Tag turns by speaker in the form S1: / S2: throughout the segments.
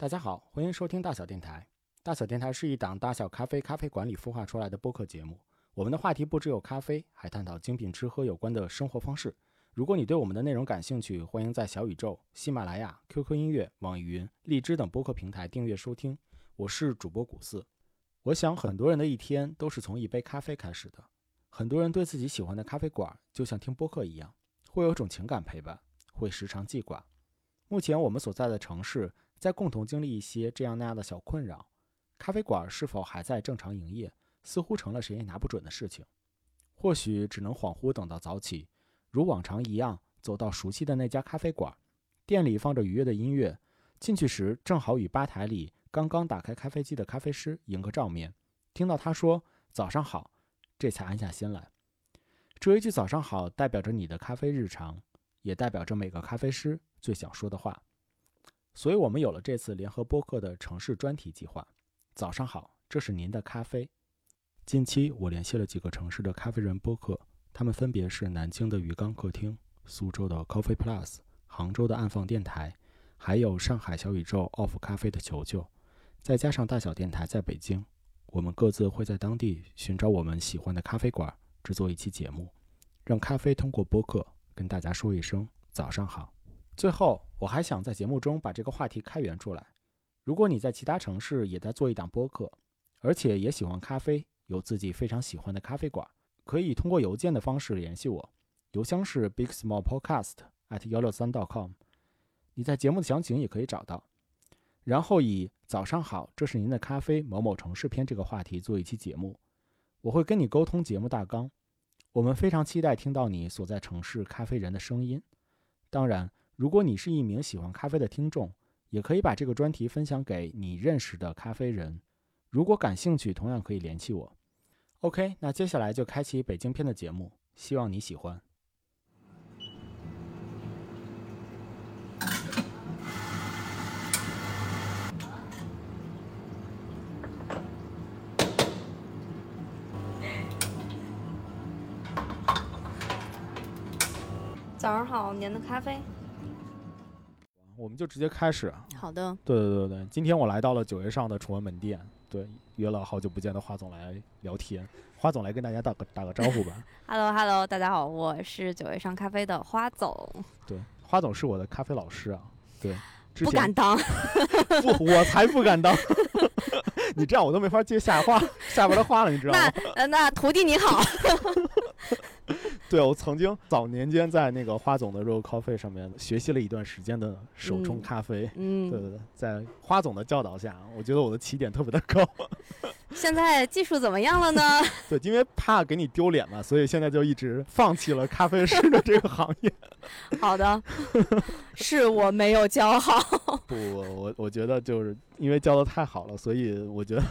S1: 大家好，欢迎收听大小电台。大小电台是一档大小咖啡咖啡馆里孵化出来的播客节目。我们的话题不只有咖啡，还探讨精品吃喝有关的生活方式。如果你对我们的内容感兴趣，欢迎在小宇宙、喜马拉雅、QQ 音乐、网易云、荔枝等播客平台订阅收听。我是主播古四。我想很多人的一天都是从一杯咖啡开始的。很多人对自己喜欢的咖啡馆就像听播客一样，会有种情感陪伴，会时常记挂。目前我们所在的城市在共同经历一些这样那样的小困扰。咖啡馆是否还在正常营业，似乎成了谁也拿不准的事情。或许只能恍惚等到早起。如往常一样走到熟悉的那家咖啡馆，店里放着愉悦的音乐。进去时正好与吧台里刚刚打开咖啡机的咖啡师迎个照面。听到他说“早上好”，这才安下心来。这一句“早上好”代表着你的咖啡日常，也代表着每个咖啡师最想说的话。所以我们有了这次联合播客的城市专题计划。早上好，这是您的咖啡。近期我联系了几个城市的咖啡人播客。他们分别是南京的鱼缸客厅、苏州的 Coffee Plus、杭州的暗放电台，还有上海小宇宙 Off 咖啡的球球，再加上大小电台在北京，我们各自会在当地寻找我们喜欢的咖啡馆，制作一期节目，让咖啡通过播客跟大家说一声早上好。最后，我还想在节目中把这个话题开源出来：如果你在其他城市也在做一档播客，而且也喜欢咖啡，有自己非常喜欢的咖啡馆。可以通过邮件的方式联系我，邮箱是 bigsmallpodcast at 幺六三 .com。你在节目的详情也可以找到。然后以“早上好，这是您的咖啡某某城市篇”这个话题做一期节目，我会跟你沟通节目大纲。我们非常期待听到你所在城市咖啡人的声音。当然，如果你是一名喜欢咖啡的听众，也可以把这个专题分享给你认识的咖啡人。如果感兴趣，同样可以联系我。OK，那接下来就开启北京篇的节目，希望你喜欢。
S2: 早上好，您的咖啡。
S1: 我们就直接开始。
S2: 好的。
S1: 对对对对，今天我来到了九月上的崇文门店。对，约了好久不见的花总来聊天。花总来跟大家打个打个招呼吧。
S2: Hello Hello，大家好，我是九月上咖啡的花总。
S1: 对，花总是我的咖啡老师啊。对，
S2: 不敢当。
S1: 不，我才不敢当。你这样我都没法接下话下边的话了，你知道吗？
S2: 那那徒弟你好。
S1: 对，我曾经早年间在那个花总的 Roll Coffee 上面学习了一段时间的手冲咖啡。
S2: 嗯，
S1: 对对对，在花总的教导下，我觉得我的起点特别的高。
S2: 现在技术怎么样了呢？
S1: 对，因为怕给你丢脸嘛，所以现在就一直放弃了咖啡师的这个行业。
S2: 好的，是我没有教好。
S1: 不，我我觉得就是因为教的太好了，所以我觉得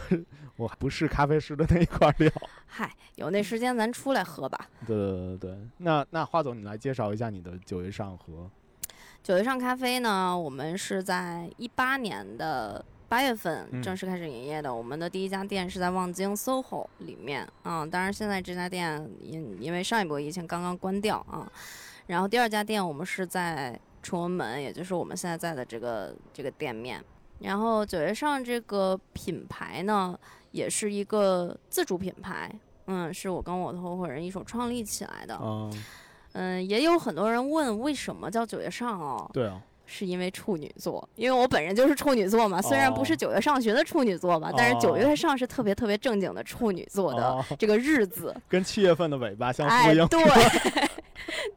S1: 我不是咖啡师的那一块料。
S2: 嗨，有那时间咱出来喝吧。
S1: 对对对对，那那花总，你来介绍一下你的九月上和
S2: 九月上咖啡呢？我们是在一八年的。八月份正式开始营业的，我们的第一家店是在望京 SOHO 里面啊。当然，现在这家店因因为上一波疫情刚刚关掉啊。然后第二家店我们是在崇文门，也就是我们现在在的这个这个店面。然后九月上这个品牌呢，也是一个自主品牌，嗯，是我跟我的合伙人一手创立起来的。嗯，也有很多人问为什么叫九月上哦？
S1: 对啊。
S2: 是因为处女座，因为我本人就是处女座嘛。虽然不是九月上旬的处女座吧，但是九月上是特别特别正经的处女座的这个日子，
S1: 跟七月份的尾巴相呼应。
S2: 对，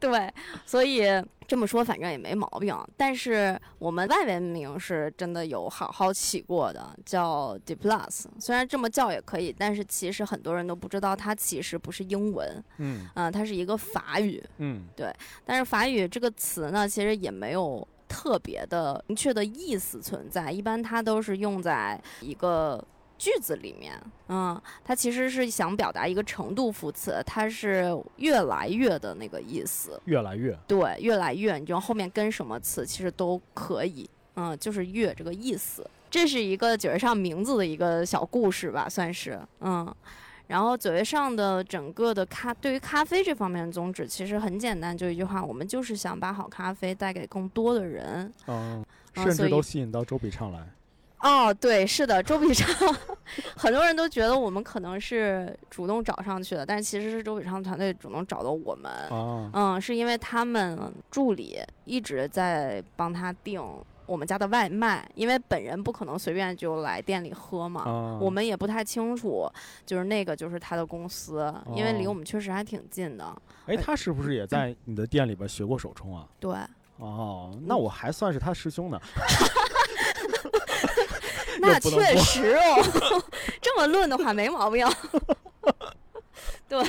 S2: 对，所以这么说反正也没毛病。但是我们外文名是真的有好好起过的，叫 D Plus。虽然这么叫也可以，但是其实很多人都不知道它其实不是英文，
S1: 嗯，
S2: 啊，它是一个法语，
S1: 嗯，
S2: 对。但是法语这个词呢，其实也没有。特别的明确的意思存在，一般它都是用在一个句子里面。嗯，它其实是想表达一个程度副词，它是越来越的那个意思。
S1: 越来越
S2: 对，越来越，你就后面跟什么词其实都可以。嗯，就是越这个意思。这是一个九月上名字的一个小故事吧，算是嗯。然后九月上的整个的咖，对于咖啡这方面的宗旨其实很简单，就一句话，我们就是想把好咖啡带给更多的人。
S1: 嗯，甚至都吸引到周笔畅来。
S2: 哦，对，是的，周笔畅，很多人都觉得我们可能是主动找上去的，但其实是周笔畅团队主动找的我们。
S1: 哦，
S2: 嗯，是因为他们助理一直在帮他订我们家的外卖，因为本人不可能随便就来店里喝嘛。
S1: 啊
S2: 我们也不太清楚，就是那个就是他的公司，因为离
S1: 哦
S2: 我们确实还挺近的。
S1: 哎，他是不是也在你的店里边学过手冲啊？
S2: 对，
S1: 哦，那我还算是他师兄呢。
S2: 那确实哦，这么论的话没毛病。对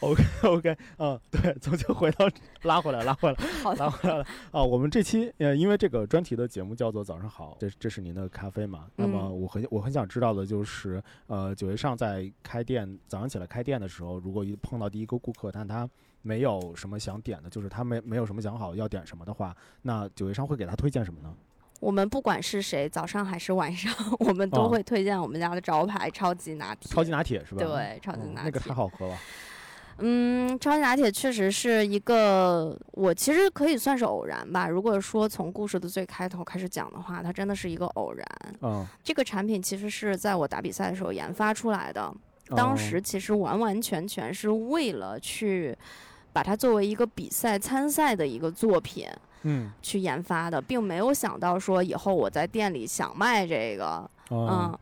S1: ，OK OK，嗯，对，咱们就回到拉回来，拉回来，
S2: 好
S1: 拉回来了啊。我们这期呃，因为这个专题的节目叫做“早上好”，这这是您的咖啡嘛？那么
S2: 嗯
S1: 我很我很想知道的就是，呃，九月上在开店早上起来开店的时候，如果一碰到第一个顾客，但他没有什么想点的，就是他没没有什么想好要点什么的话，那九月上会给他推荐什么呢？
S2: 我们不管是谁，早上还是晚上，我们都
S1: 哦
S2: 会推荐我们家的招牌超级拿铁。
S1: 超级拿铁是吧？
S2: 对，超级拿铁。
S1: 嗯那个太好喝了。
S2: 嗯，超级拿铁确实是一个，我其实可以算是偶然吧。如果说从故事的最开头开始讲的话，它真的是一个偶然。
S1: 嗯，
S2: 这个产品其实是在我打比赛的时候研发出来的，当
S1: 哦
S2: 时其实完完全全是为了去把它作为一个比赛参赛的一个作品
S1: 嗯
S2: 去研发的，并没有想到说以后我在店里想卖这个，
S1: 嗯
S2: 嗯，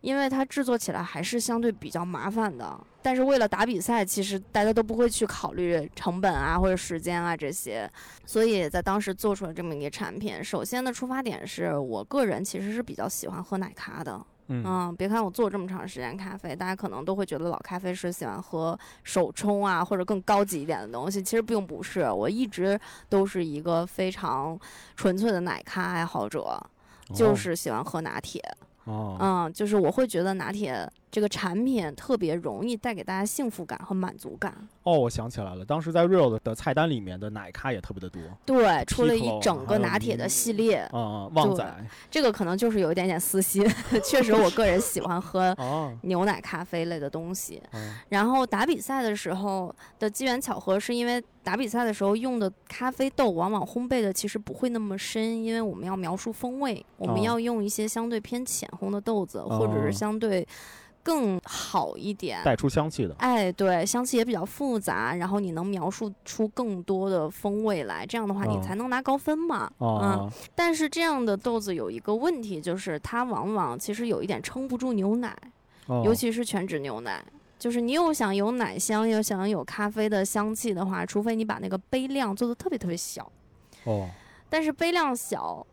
S2: 因为它制作起来还是相对比较麻烦的。但是为了打比赛，其实大家都不会去考虑成本啊或者时间啊这些，所以在当时做出了这么一个产品。首先的出发点是我个人其实是比较喜欢喝奶咖的，
S1: 嗯
S2: 嗯，别看我做这么长时间咖啡，大家可能都会觉得老咖啡师喜欢喝手冲啊，或者更高级一点的东西。其实并不是，我一直都是一个非常纯粹的奶咖爱好者，就是喜欢喝拿铁。
S1: 哦，
S2: 嗯，就是我会觉得拿铁这个产品特别容易带给大家幸福感和满足感。
S1: 哦，我想起来了，当时在 Real 的的菜单里面的奶咖也特别的多。
S2: 对，出了一整个拿铁的系列，
S1: 旺仔。
S2: 这个可能就是有一点点私心。确实，我个人喜欢喝
S1: 哦，
S2: 牛奶咖啡类的东西。
S1: 嗯
S2: 然后打比赛的时候的机缘巧合，是因为打比赛的时候用的咖啡豆往往烘焙的其实不会那么深，因为我们要描述风味，我们
S1: 哦
S2: 要用一些相对偏浅烘的豆子，或者
S1: 哦
S2: 是相对更好一点。
S1: 带出香气的。
S2: 哎，对，香气也比较复杂，然后你能描述出更多的风味来，这样的话你
S1: 哦
S2: 才能拿高分嘛。嗯，
S1: 哦，
S2: 但是这样的豆子有一个问题，就是它往往其实有一点撑不住牛奶。
S1: 哦
S2: 尤其是全脂牛奶。就是你又想有奶香，又想有咖啡的香气的话，除非你把那个杯量做的特别特别小。
S1: 哦，
S2: 但是杯量小，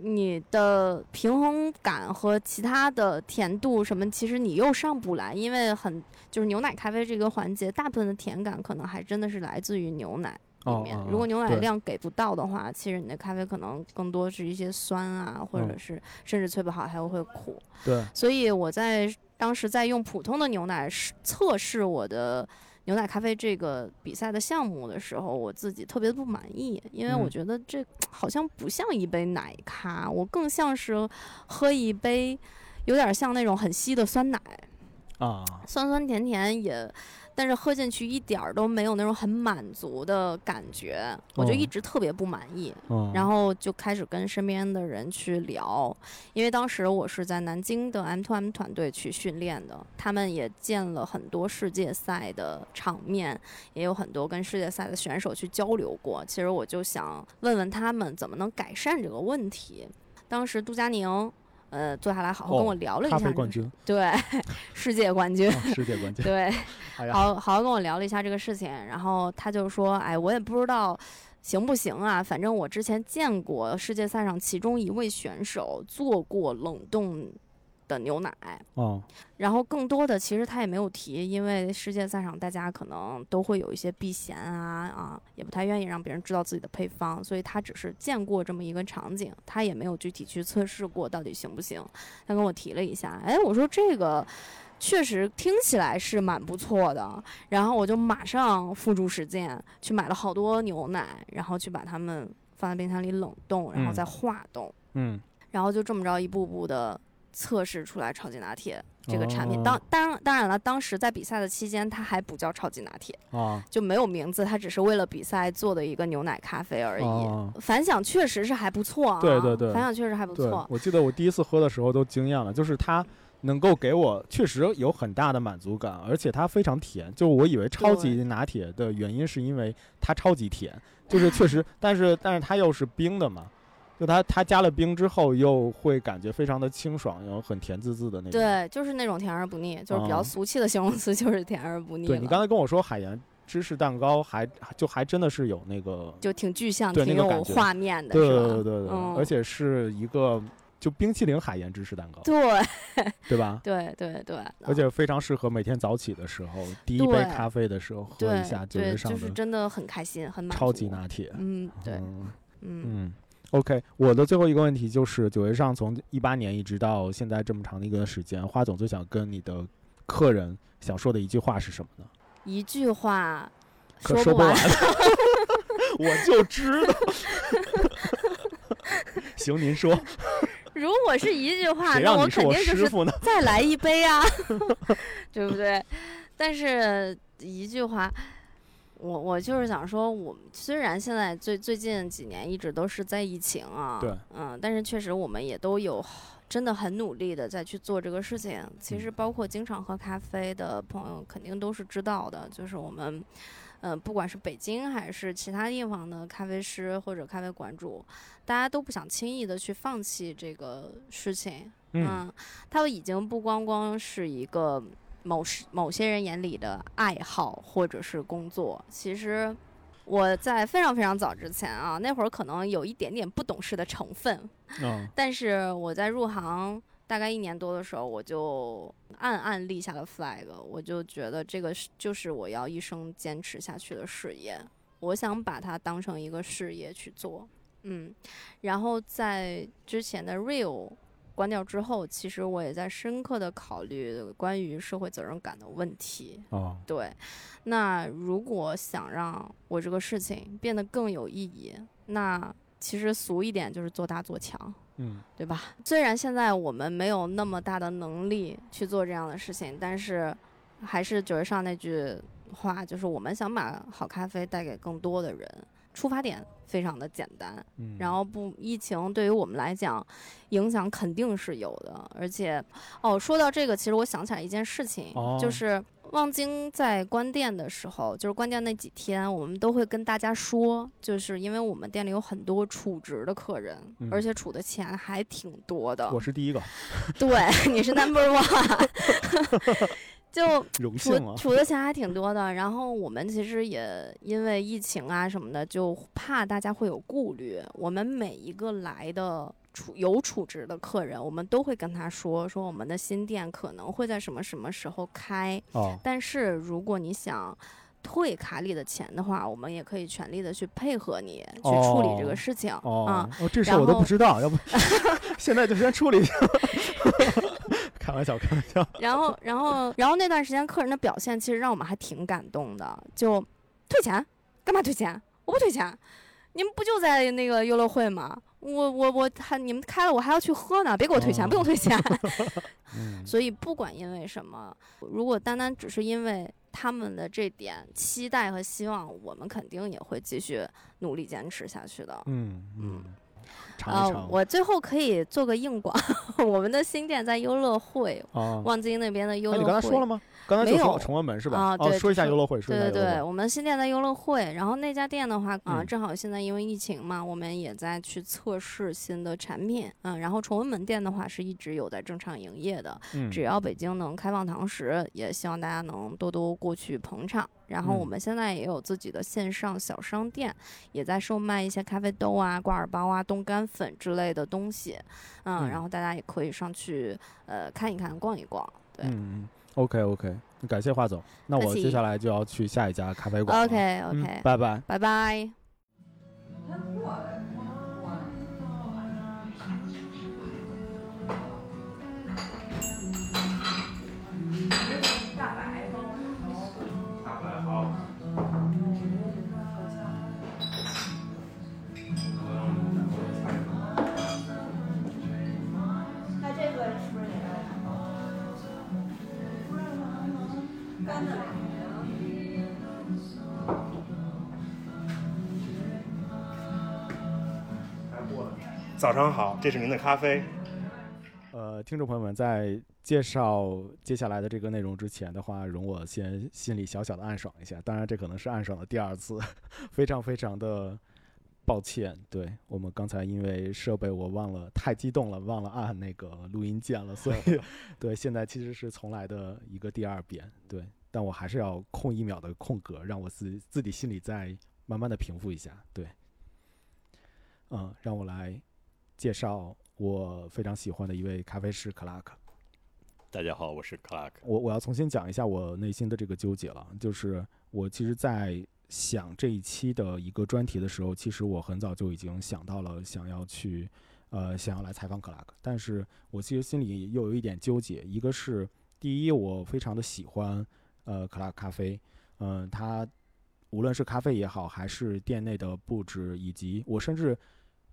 S2: 你的平衡感和其他的甜度什么，其实你又上不来，因为很就是牛奶咖啡这个环节，大部分的甜感可能还真的是来自于牛奶。里面如果牛奶量给不到的话，其实你的咖啡可能更多是一些酸啊，或者
S1: 嗯
S2: 是甚至萃不好还会苦。
S1: 对，
S2: 所以我在当时在用普通的牛奶试测试我的牛奶咖啡这个比赛的项目的时候，我自己特别不满意，因为我
S1: 嗯
S2: 觉得这 好像不像一杯奶咖，我更像是喝一杯有点像那种很稀的酸奶，
S1: 啊，
S2: 酸酸甜甜也。但是喝进去一点儿都没有那种很满足的感觉，我就
S1: 哦
S2: 一直特别不满意。
S1: 嗯，
S2: 然后就开始跟身边的人去聊，因为当时我是在南京的 M to M 团队去训练的，他们也见了很多世界赛的场面，也有很多跟世界赛的选手去交流过。其实我就想问问他们怎么能改善这个问题。当时杜佳宁，呃，坐下来好好跟
S1: 哦
S2: 我聊了一下、这个事，
S1: 啡冠军，
S2: 对，世界冠军，
S1: 哦世界冠军。
S2: 对。
S1: 哎，
S2: 好好好跟我聊了一下这个事情，然后他就说：“哎，我也不知道行不行啊，反正我之前见过世界赛上其中一位选手做过冷冻的牛奶，
S1: 哦，
S2: 然后更多的其实他也没有提，因为世界赛上大家可能都会有一些避嫌啊啊，也不太愿意让别人知道自己的配方，所以他只是见过这么一个场景，他也没有具体去测试过到底行不行。他跟我提了一下，哎，我说这个。”确实听起来是蛮不错的，然后我就马上付诸实践，去买了好多牛奶，然后去把它们放在冰箱里冷冻，然后
S1: 嗯
S2: 再化冻，
S1: 嗯，
S2: 然后就这么着一步步的测试出来超级拿铁这个产品。
S1: 哦
S2: 当当当然了，当时在比赛的期间，它还不叫超级拿铁，
S1: 啊
S2: 就没有名字，它只是为了比赛做的一个牛奶咖啡而已。
S1: 啊！
S2: 反响确实是还不错啊，
S1: 对对对
S2: 反响确实还不错，。
S1: 我记得我第一次喝的时候都惊艳了，就是它能够给我确实有很大的满足感，而且它非常甜。就我以为超级拿铁的原因是因为它超级甜，就是确实，但是但是它又是冰的嘛。就它，它加了冰之后，又会感觉非常的清爽，然后很甜滋滋的那种。
S2: 对，就是那种甜而不腻，就是比较
S1: 哦
S2: 俗气的形容词，就是甜而不腻了。
S1: 对你刚才跟我说海盐芝士蛋糕还，就还真的是有那个，
S2: 就挺具象、
S1: 的
S2: 挺有画面的，
S1: 对？对对对而且是一个就冰淇淋海盐芝士蛋糕，
S2: 对
S1: 对吧？
S2: 对对对，
S1: 而且非常适合每天早起的时候，第一杯咖啡的时候喝一下九
S2: 对，
S1: 月上的
S2: 就是真的很开心，很满
S1: 超级拿铁。
S2: 嗯，对，
S1: 嗯，OK，我的最后一个问题就是九月上从一八年一直到现在这么长的一个时间，花总最想跟你的客人想说的一句话是什么呢？
S2: 一句话
S1: 可说
S2: 不完。
S1: 我就知道。行，您说，
S2: 如果是一句话，
S1: 谁
S2: 那
S1: 让我
S2: 肯定就是
S1: 师傅呢？
S2: 再来一杯啊，对不对？但是一句话，我我就是想说，我们虽然现在最最近几年一直都是在疫情啊，
S1: 对，
S2: 嗯，但是确实我们也都有真的很努力的在去做这个事情。其实
S1: 嗯
S2: 包括经常喝咖啡的朋友，肯定都是知道的，就是我们。嗯，不管是北京还是其他地方的咖啡师或者咖啡馆主，大家都不想轻易的去放弃这个事情。
S1: 嗯
S2: 它已经不光光是一个某是某些人眼里的爱好或者是工作，其实我在非常非常早之前啊，那会儿可能有一点点不懂事的成分，
S1: 嗯。
S2: 但是我在入行大概一年多的时候，我就暗暗立下了 flag，我就觉得这个是就是我要一生坚持下去的事业，我想把它当成一个事业去做，嗯，然后在之前的 real 关掉之后，其实我也在深刻的考虑关于社会责任感的问题，
S1: 哦。
S2: 对，那如果想让我这个事情变得更有意义，那其实俗一点就是做大做强，
S1: 嗯。
S2: 对吧？虽然现在我们没有那么大的能力去做这样的事情，但是还是九月上那句话，就是我们想把好咖啡带给更多的人，出发点非常的简单。
S1: 嗯，
S2: 然后不，疫情对于我们来讲，影响肯定是有的。而且，哦，说到这个，其实我想起来一件事情，
S1: 哦
S2: 就是望京在关店的时候，就是关店那几天，我们都会跟大家说，就是因为我们店里有很多储值的客人，
S1: 嗯
S2: 而且储的钱还挺多的。
S1: 我是第一个，
S2: 对，你是 number one，就 储！储的钱还挺多的，然后我们其实也因为疫情啊什么的，就怕大家会有顾虑。我们每一个来的储有储值的客人，我们都会跟他说，说我们的新店可能会在什么什么时候开，
S1: 哦，
S2: 但是如果你想。退卡里的钱的话，我们也可以全力的去配合你去处理这个事情啊、
S1: 哦，哦，这事
S2: 然
S1: 我都不
S2: 后
S1: 知道，要不 现在就先处理一下。开玩笑，开玩笑。
S2: 然后，然后，然后那段时间客人的表现其实让我们还挺感动的。就退钱，干嘛退钱？我不退钱，你们不就在那个优乐汇吗？我我我还你们开了，我还要去喝呢，别给我退钱，
S1: 哦
S2: 不用退钱。
S1: 嗯
S2: 所以不管因为什么，如果单单只是因为他们的这点期待和希望，我们肯定也会继续努力坚持下去的。
S1: 嗯嗯，尝一
S2: 呃，我最后可以做个硬广，我们的新店在优乐汇，
S1: 啊。
S2: 望京那边的优
S1: 哎，
S2: 乐汇。
S1: 你刚才说了吗？刚才就说崇文门是吧？
S2: 啊
S1: 哦，
S2: 对就是
S1: 说一下优乐汇，说一下
S2: 对对对。我们新店在优乐汇，然后那家店的话啊，
S1: 嗯
S2: 正好现在因为疫情嘛，我们也在去测试新的产品，嗯，然后崇文门店的话是一直有在正常营业的，
S1: 嗯，
S2: 只要北京能开放堂食，也希望大家能多多过去捧场。然后我
S1: 嗯
S2: 们现在也有自己的线上小商店，也在售卖一些咖啡豆啊、挂耳包啊、冻干粉之类的东西，嗯，
S1: 嗯
S2: 然后大家也可以上去呃看一看、逛一逛。对
S1: 嗯嗯，OK OK，感谢华总。那我接下来就要去下一家咖啡馆。
S2: OK
S1: 嗯
S2: OK，、
S1: 拜拜。
S2: 拜拜。
S3: 早上好，这是您的咖啡。
S1: 呃，听众朋友们，在介绍接下来的这个内容之前的话，容我先心里小小的暗爽一下。当然，这可能是暗爽的第二次，非常非常的抱歉。对我们刚才因为设备我忘了，太激动了，忘了按那个录音键了，所以对现在其实是重来的一个第二遍。对，但我还是要空一秒的空格，让我自自己心里再慢慢的平复一下。对，嗯，让我来。介绍我非常喜欢的一位咖啡师克拉克。
S4: 大家好，我是克拉克。
S1: 我我要重新讲一下我内心的这个纠结了，就是我其实，在想这一期的一个专题的时候，其实我很早就已经想到了想要去，呃，想要来采访克拉克。但是我其实心里又有一点纠结，一个是第一，我非常的喜欢呃克拉克咖啡，嗯，它无论是咖啡也好，还是店内的布置，以及我甚至。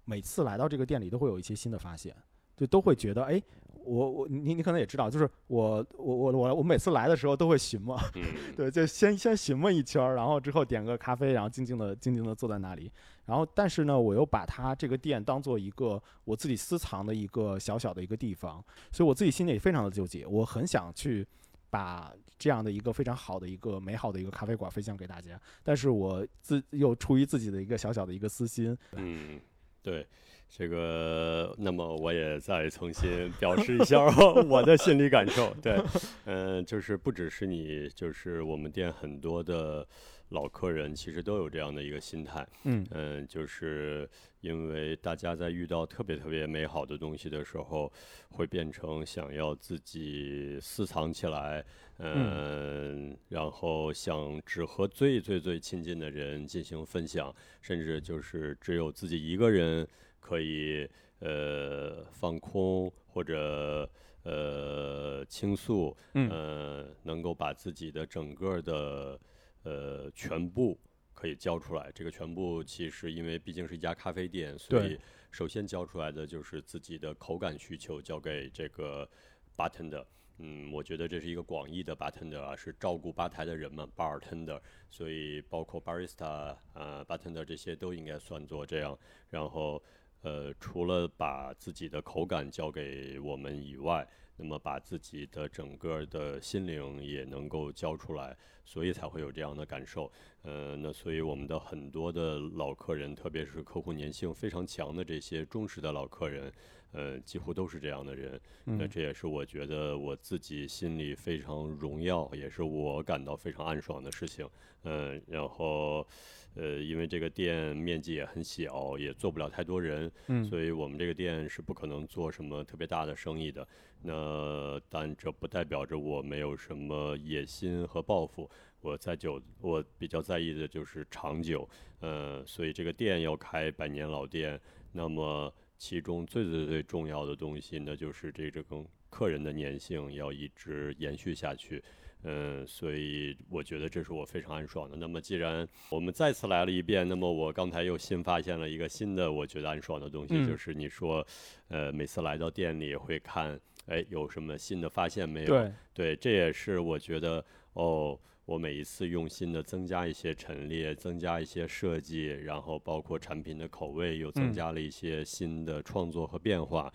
S1: 每次来到这个店里，都会有一些新的发现，就都会觉得，哎，我我你你可能也知道，就是我我我我我每次来的时候都会寻摸，对，就先先寻摸一圈，然后之后点个咖啡，然后静静的静静的坐在那里，然后但是呢，我又把它这个店当做一个我自己私藏的一个小小的一个地方，所以我自己心里也非常的纠结，我很想去把这样的一个非常好的一个美好的一个咖啡馆分享给大家，但是我自又出于自己的一个小小的一个私心，
S4: 嗯。对，这个，那么我也再重新表示一下 我的心理感受。对，嗯，就是不只是你，就是我们店很多的老客人，其实都有这样的一个心态。
S1: 嗯
S4: 嗯，就是因为大家在遇到特别特别美好的东西的时候，会变成想要自己私藏起来，嗯，然后想只和最最最亲近的人进行分享。甚至就是只有自己一个人可以呃放空或者呃倾诉，
S1: 呃
S4: 能够把自己的整个的呃全部可以交出来。这个全部其实因为毕竟是一家咖啡店，所以首先交出来的就是自己的口感需求，交给这个 bartender。嗯，我觉得这是一个广义的 bartender 啊，是照顾吧台的人们 bartender，所以包括 barista 啊 bartender 这些都应该算作这样。然后，呃，除了把自己的口感交给我们以外，那么把自己的整个的心灵也能够交出来，所以才会有这样的感受。呃，那所以我们的很多的老客人，特别是客户粘性非常强的这些忠实的老客人。呃，几乎都是这样的人，那这也是我觉得我自己心里非常荣耀，也是我感到非常暗爽的事情。嗯，然后，呃，因为这个店面积也很小，也做不了太多人，所以我们这个店是不可能做什么特别大的生意的。那但这不代表着我没有什么野心和抱负。我在久，我比较在意的就是长久。呃，所以这个店要开百年老店，那么。其中最最最重要的东西，那就是这这跟客人的粘性要一直延续下去。嗯，所以我觉得这是我非常安爽的。那么既然我们再次来了一遍，那么我刚才又新发现了一个新的我觉得安爽的东西，就是你说，呃，每次来到店里会看，哎，有什么新的发现没有？
S1: 对，
S4: 对，这也是我觉得哦。我每一次用心的增加一些陈列，增加一些设计，然后包括产品的口味又增加了一些新的创作和变化，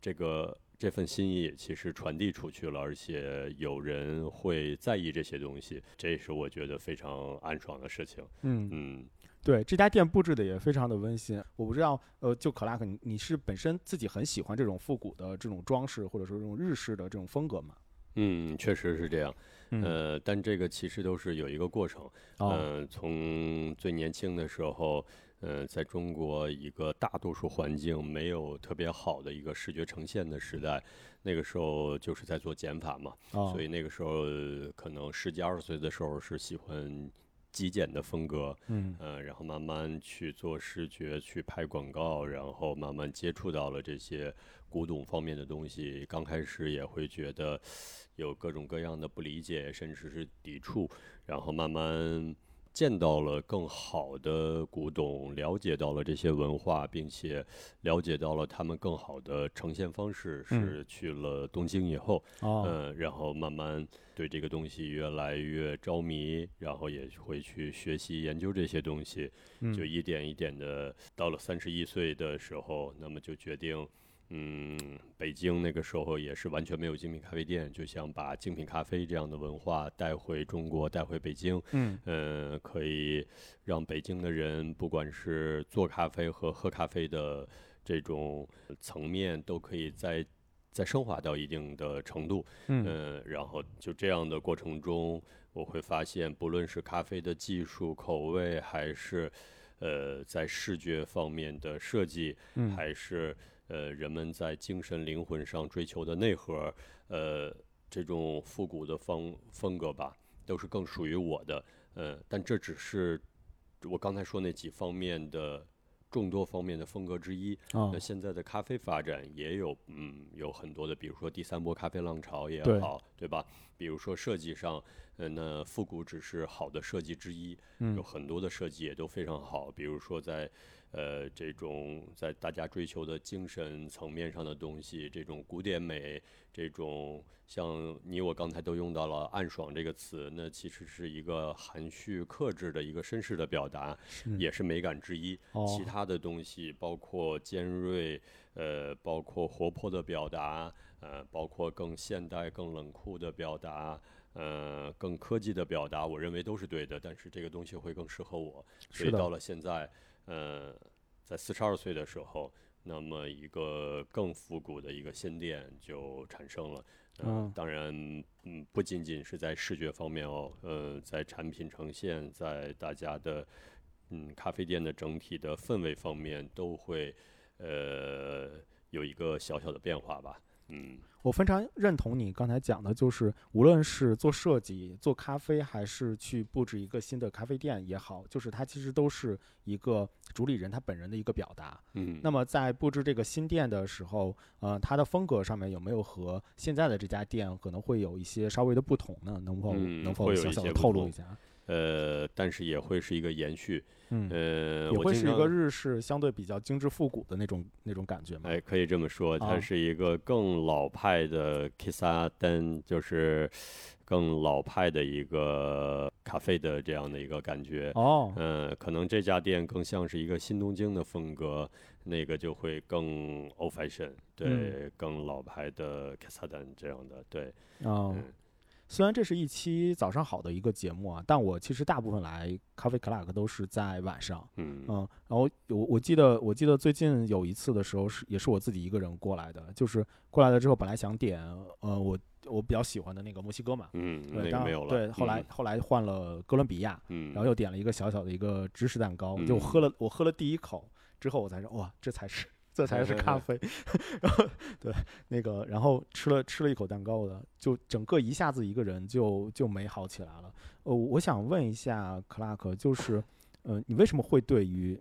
S4: 这个这份心意其实传递出去了，而且有人会在意这些东西，这是我觉得非常安爽的事情。
S1: 嗯
S4: 嗯，
S1: 对，这家店布置的也非常的温馨。我不知道，呃，就可拉克，你你是本身自己很喜欢这种复古的这种装饰，或者说这种日式的这种风格吗？
S4: 嗯，确实是这样。呃，但这个其实都是有一个过程。嗯，从最年轻的时候，呃，在中国一个大多数环境没有特别好的一个视觉呈现的时代，那个时候就是在做减法嘛。所以那个时候可能十几二十岁的时候是喜欢极简的风格。
S1: 嗯，
S4: 呃，然后慢慢去做视觉，去拍广告，然后慢慢接触到了这些古董方面的东西。刚开始也会觉得。有各种各样的不理解，甚至是抵触，然后慢慢见到了更好的古董，了解到了这些文化，并且了解到了他们更好的呈现方式。是去了东京以后，嗯，然后慢慢对这个东西越来越着迷，然后也会去学习研究这些东西，就一点一点的到了三十一岁的时候，那么就决定。嗯，北京那个时候也是完全没有精品咖啡店，就想把精品咖啡这样的文化带回中国，带回北京。嗯，呃，可以让北京的人，不管是做咖啡和喝咖啡的这种层面，都可以在再升华到一定的程度。嗯，然后就这样的过程中，我会发现，不论是咖啡的技术、口味，还是呃在视觉方面的设计，还是。呃，人们在精神灵魂上追求的内核，呃，这种复古的风风格吧，都是更属于我的。呃，但这只是我刚才说那几方面的众多方面的风格之一。那现在的咖啡发展也有，嗯，有很多的，比如说第三波咖啡浪潮也好，对吧？比如说设计上，呃，那复古只是好的设计之一，有很多的设计也都非常好，比如说在。呃，这种在大家追求的精神层面上的东西，这种古典美，这种像你我刚才都用到了“暗爽”这个词，那其实是一个含蓄克制的一个绅士的表达，也是美感之一。其他的东西，包括尖锐，呃，包括活泼的表达，呃，包括更现代、更冷酷的表达，呃，更科技的表达，我认为都是对的。但是这个东西会更适合我，所以到了现在。呃，在四十二岁的时候，那么一个更复古的一个新店就产生了。嗯，当然，嗯，不仅仅是在视觉方面哦，呃，在产品呈现，在大家的嗯咖啡店的整体的氛围方面，都会呃有一个小小的变化吧。嗯，
S1: 我非常认同你刚才讲的，就是无论是做设计、做咖啡，还是去布置一个新的咖啡店也好，就是它其实都是一个主理人他本人的一个表达。
S4: 嗯，
S1: 那么在布置这个新店的时候，呃，它的风格上面有没有和现在的这家店可能会有一些稍微的不同呢？能否能否小小的透露一下？
S4: 呃，但是也会是一个延续。
S1: 嗯，
S4: 呃，
S1: 也会是一个日式相对比较精致复古的那种那种感觉吗？
S4: 哎，可以这么说，它是一个更老派的 Kissa Den，就是更老派的一个咖啡的这样的一个感觉。
S1: 哦，
S4: 嗯，可能这家店更像是一个新东京的风格，那个就会更 old fashion，对，更老派的 Kissa Den 这样的，对，
S1: 哦。虽然这是一期早上好的一个节目啊，但我其实大部分来咖啡 Clark 都是在晚上。
S4: 嗯
S1: 嗯，然后我我记得我记得最近有一次的时候是也是我自己一个人过来的，就是过来了之后本来想点呃我我比较喜欢的那个墨西哥嘛，
S4: 嗯，那
S1: 个
S4: 没有了。
S1: 对，后来后来换了哥伦比亚，嗯，然后又点了一个小小的一个芝士蛋糕，就我喝了我喝了第一口之后我才说哇这才是。这才是咖啡，然后对那个，然后吃了吃了一口蛋糕的，就整个一下子一个人就就美好起来了。呃，我想问一下克拉克，就是，呃，你为什么会对于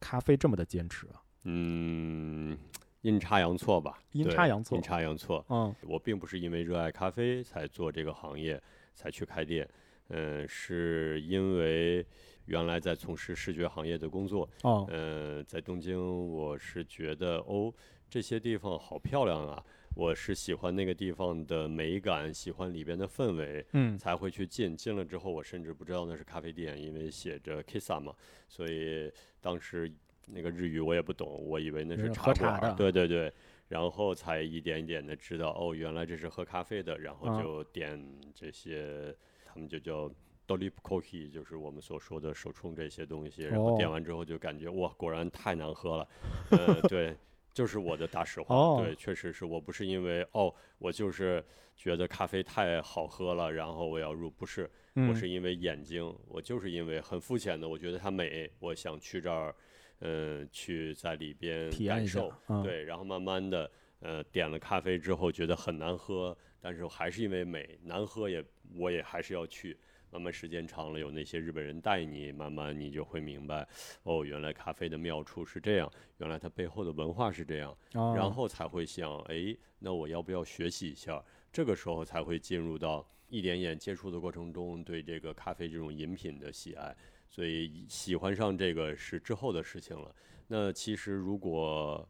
S1: 咖啡这么的坚持啊？
S4: 嗯，阴差阳错吧。
S1: 阴差阳错。
S4: 阴差阳错。
S1: 嗯，
S4: 我并不是因为热爱咖啡才做这个行业，才去开店。嗯，是因为。原来在从事视觉行业的工作，
S1: 哦，
S4: 呃，在东京，我是觉得哦，这些地方好漂亮啊，我是喜欢那个地方的美感，喜欢里边的氛围，
S1: 嗯，
S4: 才会去进。进了之后，我甚至不知道那是咖啡店，因为写着 Kissa 嘛，所以当时那个日语我也不懂，我以为那是
S1: 茶
S4: 馆，对对对，然后才一点一点的知道，哦，原来这是喝咖啡的，然后就点这些，他们就叫。Dolip Coffee 就是我们所说的手冲这些东西，然后点完之后就感觉哇，果然太难喝了。呃，对，就是我的大实话。对，确实是我不是因为哦，我就是觉得咖啡太好喝了，然后我要入，不是，我是因为眼睛，我就是因为很肤浅的，我觉得它美，我想去这儿，嗯，去在里边感受。对，然后慢慢的，呃，点了咖啡之后觉得很难喝，但是还是因为美，难喝也我也还是要去。慢慢时间长了，有那些日本人带你，慢慢你就会明白，哦，原来咖啡的妙处是这样，原来它背后的文化是这样，然后才会想，哎，那我要不要学习一下？这个时候才会进入到一点点接触的过程中，对这个咖啡这种饮品的喜爱。所以喜欢上这个是之后的事情了。那其实如果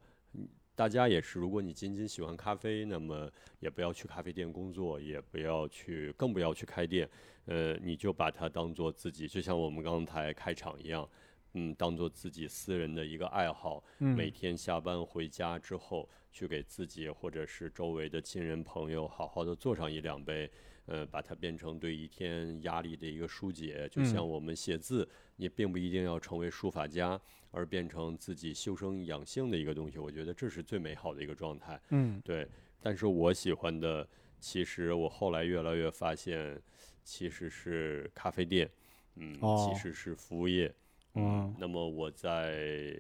S4: 大家也是，如果你仅仅喜欢咖啡，那么也不要去咖啡店工作，也不要去，更不要去开店。呃，你就把它当做自己，就像我们刚才开场一样，嗯，当做自己私人的一个爱好。每天下班回家之后，去给自己或者是周围的亲人朋友好好的做上一两杯。呃，把它变成对一天压力的一个疏解，就像我们写字，你并不一定要成为书法家，而变成自己修身养性的一个东西。我觉得这是最美好的一个状态。
S1: 嗯，
S4: 对。但是我喜欢的，其实我后来越来越发现，其实是咖啡店，嗯，其实是服务业。嗯。那么我在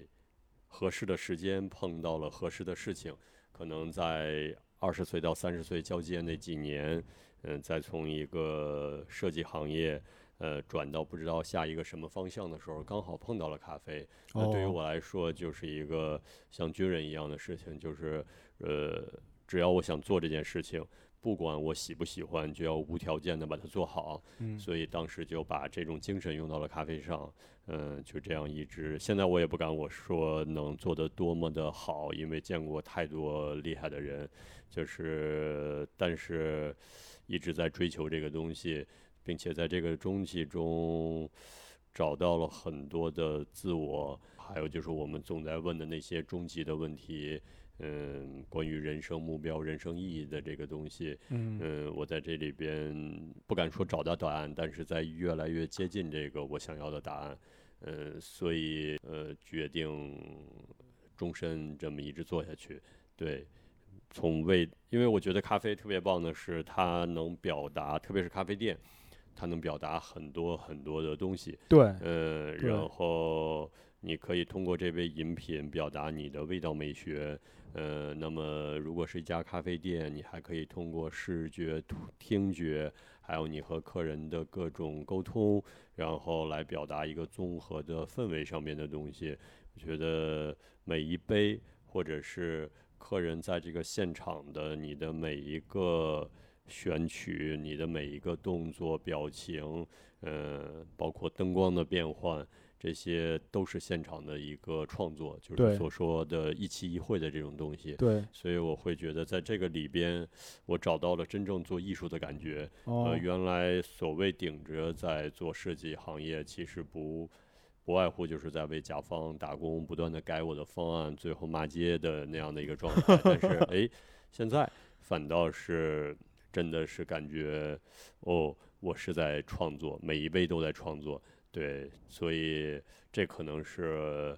S4: 合适的时间碰到了合适的事情，可能在二十岁到三十岁交接那几年。嗯，再从一个设计行业，呃，转到不知道下一个什么方向的时候，刚好碰到了咖啡。那对于我来说，就是一个像军人一样的事情，就是呃，只要我想做这件事情，不管我喜不喜欢，就要无条件的把它做好。
S1: 嗯，
S4: 所以当时就把这种精神用到了咖啡上。嗯，就这样一直。现在我也不敢我说能做得多么的好，因为见过太多厉害的人。就是，但是。一直在追求这个东西，并且在这个中期中找到了很多的自我，还有就是我们总在问的那些终极的问题，嗯，关于人生目标、人生意义的这个东西，嗯，我在这里边不敢说找到答案，但是在越来越接近这个我想要的答案，嗯，所以呃，决定终身这么一直做下去，对。从味，因为我觉得咖啡特别棒的是，它能表达，特别是咖啡店，它能表达很多很多的东西。
S1: 对，
S4: 呃，然后你可以通过这杯饮品表达你的味道美学。呃，那么如果是一家咖啡店，你还可以通过视觉、听觉，还有你和客人的各种沟通，然后来表达一个综合的氛围上面的东西。我觉得每一杯或者是。客人在这个现场的你的每一个选取，你的每一个动作、表情，呃，包括灯光的变换，这些都是现场的一个创作，就是所说的一期一会的这种东西。
S1: 对，
S4: 所以我会觉得在这个里边，我找到了真正做艺术的感觉。呃，原来所谓顶着在做设计行业，其实不。不外乎就是在为甲方打工，不断的改我的方案，最后骂街的那样的一个状态。但是，哎，现在反倒是真的是感觉，哦，我是在创作，每一位都在创作。对，所以这可能是。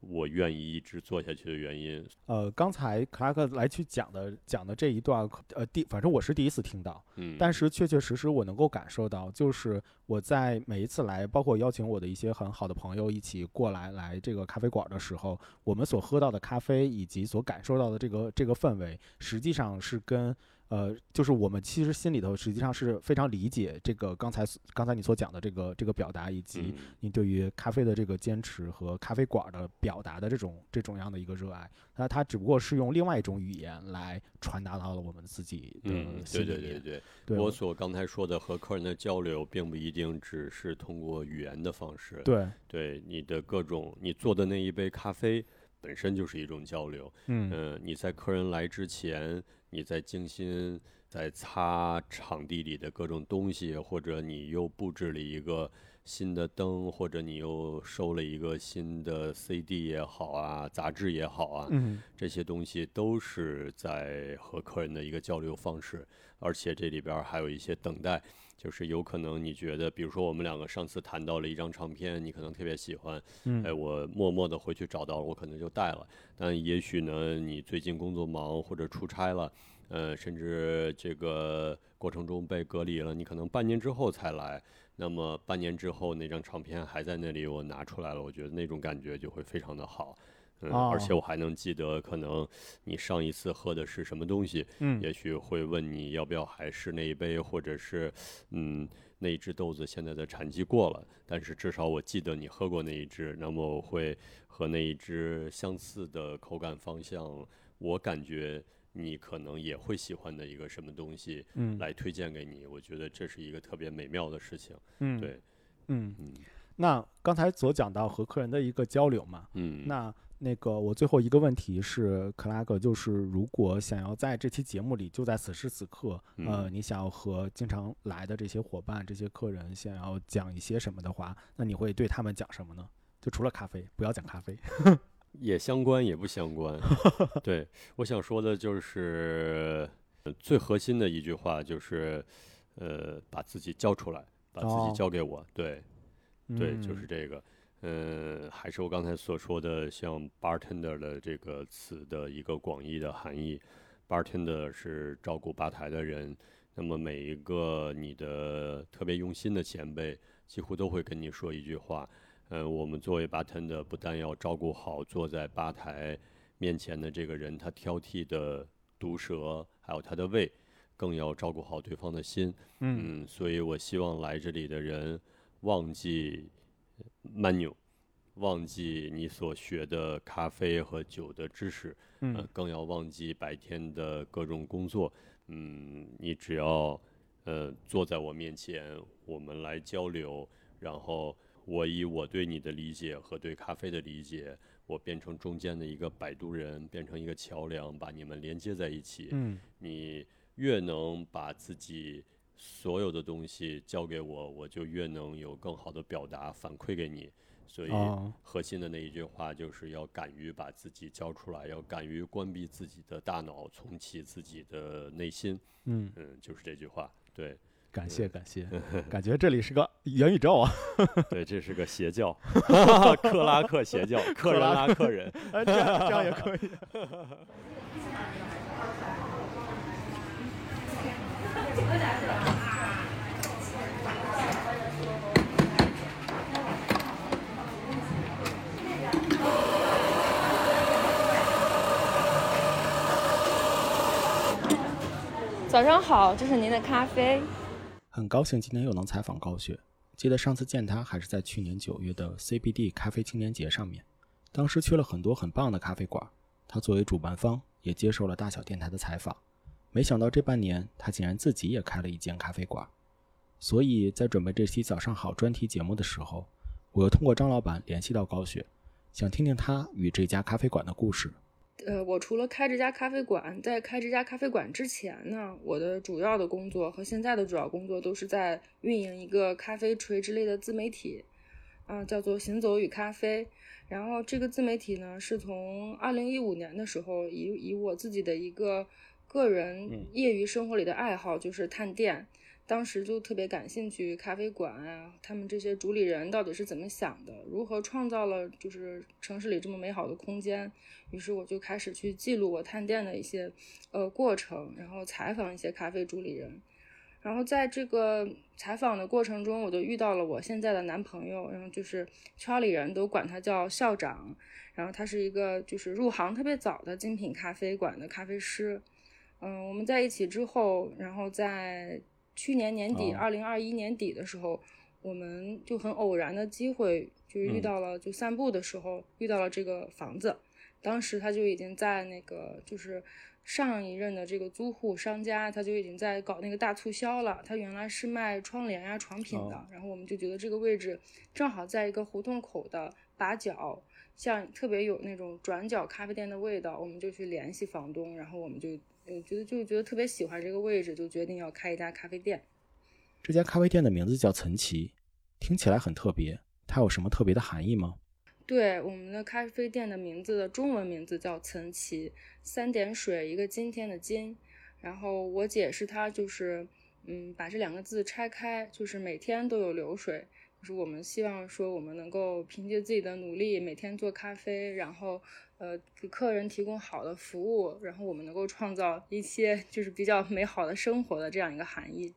S4: 我愿意一直做下去的原因。
S1: 呃，刚才克拉克来去讲的讲的这一段，呃，第反正我是第一次听到，
S4: 嗯，
S1: 但是确确实实我能够感受到，就是我在每一次来，包括邀请我的一些很好的朋友一起过来来这个咖啡馆的时候，我们所喝到的咖啡以及所感受到的这个这个氛围，实际上是跟。呃，就是我们其实心里头实际上是非常理解这个刚才刚才你所讲的这个这个表达，以及你对于咖啡的这个坚持和咖啡馆的表达的这种这种样的一个热爱。那它只不过是用另外一种语言来传达到了我们自己的心
S4: 里对对对对，我所刚才说的和客人的交流，并不一定只是通过语言的方式。
S1: 对
S4: 对，你的各种你做的那一杯咖啡本身就是一种交流。
S1: 嗯，
S4: 你在客人来之前。你在精心在擦场地里的各种东西，或者你又布置了一个新的灯，或者你又收了一个新的 CD 也好啊，杂志也好啊，这些东西都是在和客人的一个交流方式，而且这里边还有一些等待，就是有可能你觉得，比如说我们两个上次谈到了一张唱片，你可能特别喜欢，哎，我默默的回去找到了，我可能就带了。但也许呢，你最近工作忙或者出差了，呃，甚至这个过程中被隔离了，你可能半年之后才来。那么半年之后那张唱片还在那里，我拿出来了，我觉得那种感觉就会非常的好。嗯，而且我还能记得，可能你上一次喝的是什么东西，
S1: 嗯，
S4: 也许会问你要不要还是那一杯，或者是嗯，那一只豆子现在的产季过了，但是至少我记得你喝过那一只，那么我会。和那一只相似的口感方向，我感觉你可能也会喜欢的一个什么东西，
S1: 嗯，
S4: 来推荐给你。我觉得这是一个特别美妙的事情。
S1: 嗯，
S4: 对，
S1: 嗯，
S4: 嗯
S1: 那刚才所讲到和客人的一个交流嘛，
S4: 嗯，
S1: 那那个我最后一个问题是，克拉格，就是如果想要在这期节目里，就在此时此刻，呃，
S4: 嗯
S1: 你想要和经常来的这些伙伴、这些客人想要讲一些什么的话，那你会对他们讲什么呢？就除了咖啡，不要讲咖啡。
S4: 也相关也不相关。对，我想说的就是呃最核心的一句话就是，呃，把自己交出来，把自
S1: 哦
S4: 己交给我。对，对，就是
S1: 嗯
S4: 这个。嗯，还是我刚才所说的，像 bartender 的这个词的一个广义的含义。bartender 是照顾吧台的人，那么每一个你的特别用心的前辈，几乎都会跟你说一句话。嗯，我们作为 bartender，不但要照顾好坐在吧台面前的这个人，他挑剔的毒舌，还有他的胃，更要照顾好对方的心。
S1: 嗯
S4: 嗯，所以我希望来这里的人忘记 menu，忘记你所学的咖啡和酒的知识，呃
S1: 嗯，
S4: 更要忘记白天的各种工作。嗯，你只要呃坐在我面前，我们来交流，然后我以我对你的理解和对咖啡的理解，我变成中间的一个摆渡人，变成一个桥梁，把你们连接在一起。
S1: 嗯
S4: 你越能把自己所有的东西交给我，我就越能有更好的表达反馈给你。所以
S1: 哦
S4: 核心的那一句话就是要敢于把自己交出来，要敢于关闭自己的大脑，重启自己的内心。
S1: 嗯，
S4: 嗯，就是这句话。对，
S1: 感谢感谢，感觉这里是个元宇宙啊！
S4: 对，这是个邪教，克拉克邪教，克人拉克人。
S1: 哎这样这样也可以。
S5: 早上好，这是您的咖啡。
S1: 很高兴今天又能采访高雪。记得上次见他还是在去年九月的 CBD 咖啡青年节上面，当时去了很多很棒的咖啡馆。他作为主办方，也接受了大小电台的采访。没想到这半年，他竟然自己也开了一间咖啡馆。所以在准备这期早上好专题节目的时候，我又通过张老板联系到高雪，想听听他与这家咖啡馆的故事。
S5: 呃，我除了开这家咖啡馆，在开这家咖啡馆之前呢，我的主要的工作和现在的主要工作都是在运营一个咖啡垂直类的自媒体，啊、叫做行走与咖啡。然后这个自媒体呢，是从二零一五年的时候，以以我自己的一个个人业余生活里的爱好，就是探店。当时就特别感兴趣咖啡馆啊，他们这些主理人到底是怎么想的，如何创造了就是城市里这么美好的空间。于是我就开始去记录我探店的一些呃过程，然后采访一些咖啡主理人。然后在这个采访的过程中，我就遇到了我现在的男朋友，然后就是圈里人都管他叫校长，然后他是一个就是入行特别早的精品咖啡馆的咖啡师。嗯，我们在一起之后，然后在去年年底，
S1: 哦
S5: 二零二一年底的时候，我们就很偶然的机会，就是遇
S1: 嗯
S5: 到了，就散步的时候遇到了这个房子。当时他就已经在那个就是上一任的这个租户商家，他就已经在搞那个大促销了。他原来是卖窗帘呀、床品的，
S1: 哦
S5: 然后我们就觉得这个位置正好在一个胡同口的把角，像特别有那种转角咖啡店的味道，我们就去联系房东，然后我们就呃觉得就觉得特别喜欢这个位置，就决定要开一家咖啡店。
S1: 这家咖啡店的名字叫岑奇，听起来很特别，它有什么特别的含义吗？
S5: 对，我们的咖啡店的名字的中文名字叫岑奇，三点水一个今天的今，然后我解释它就是，嗯，把这两个字拆开，就是每天都有流水，就是我们希望说我们能够凭借自己的努力，每天做咖啡，然后呃给客人提供好的服务，然后我们能够创造一些就是比较美好的生活的这样一个含义。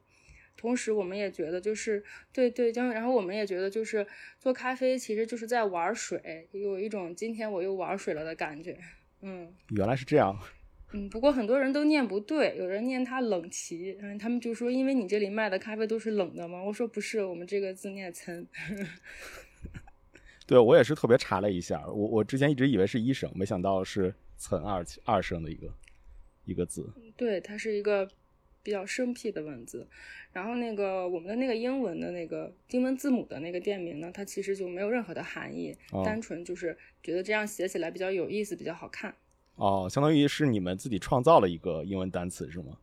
S5: 同时，我们也觉得就是对对，将然后我们也觉得就是做咖啡其实就是在玩水，有一种今天我又玩水了的感觉。嗯
S1: 原来是这样。
S5: 嗯，不过很多人都念不对，有人念它冷奇，嗯，他们就说因为你这里卖的咖啡都是冷的吗？我说不是，我们这个字念岑。
S1: 对我也是特别查了一下，我我之前一直以为是一声，没想到是岑二二声的一个。一个字。
S5: 对，它是一个比较生僻的文字。然后那个我们的那个英文的那个英文字母的那个店名呢，它其实就没有任何的含义，单纯就是觉得这样写起来比较有意思，比较好看。
S1: 哦，相当于是你们自己创造了一个英文单词是吗？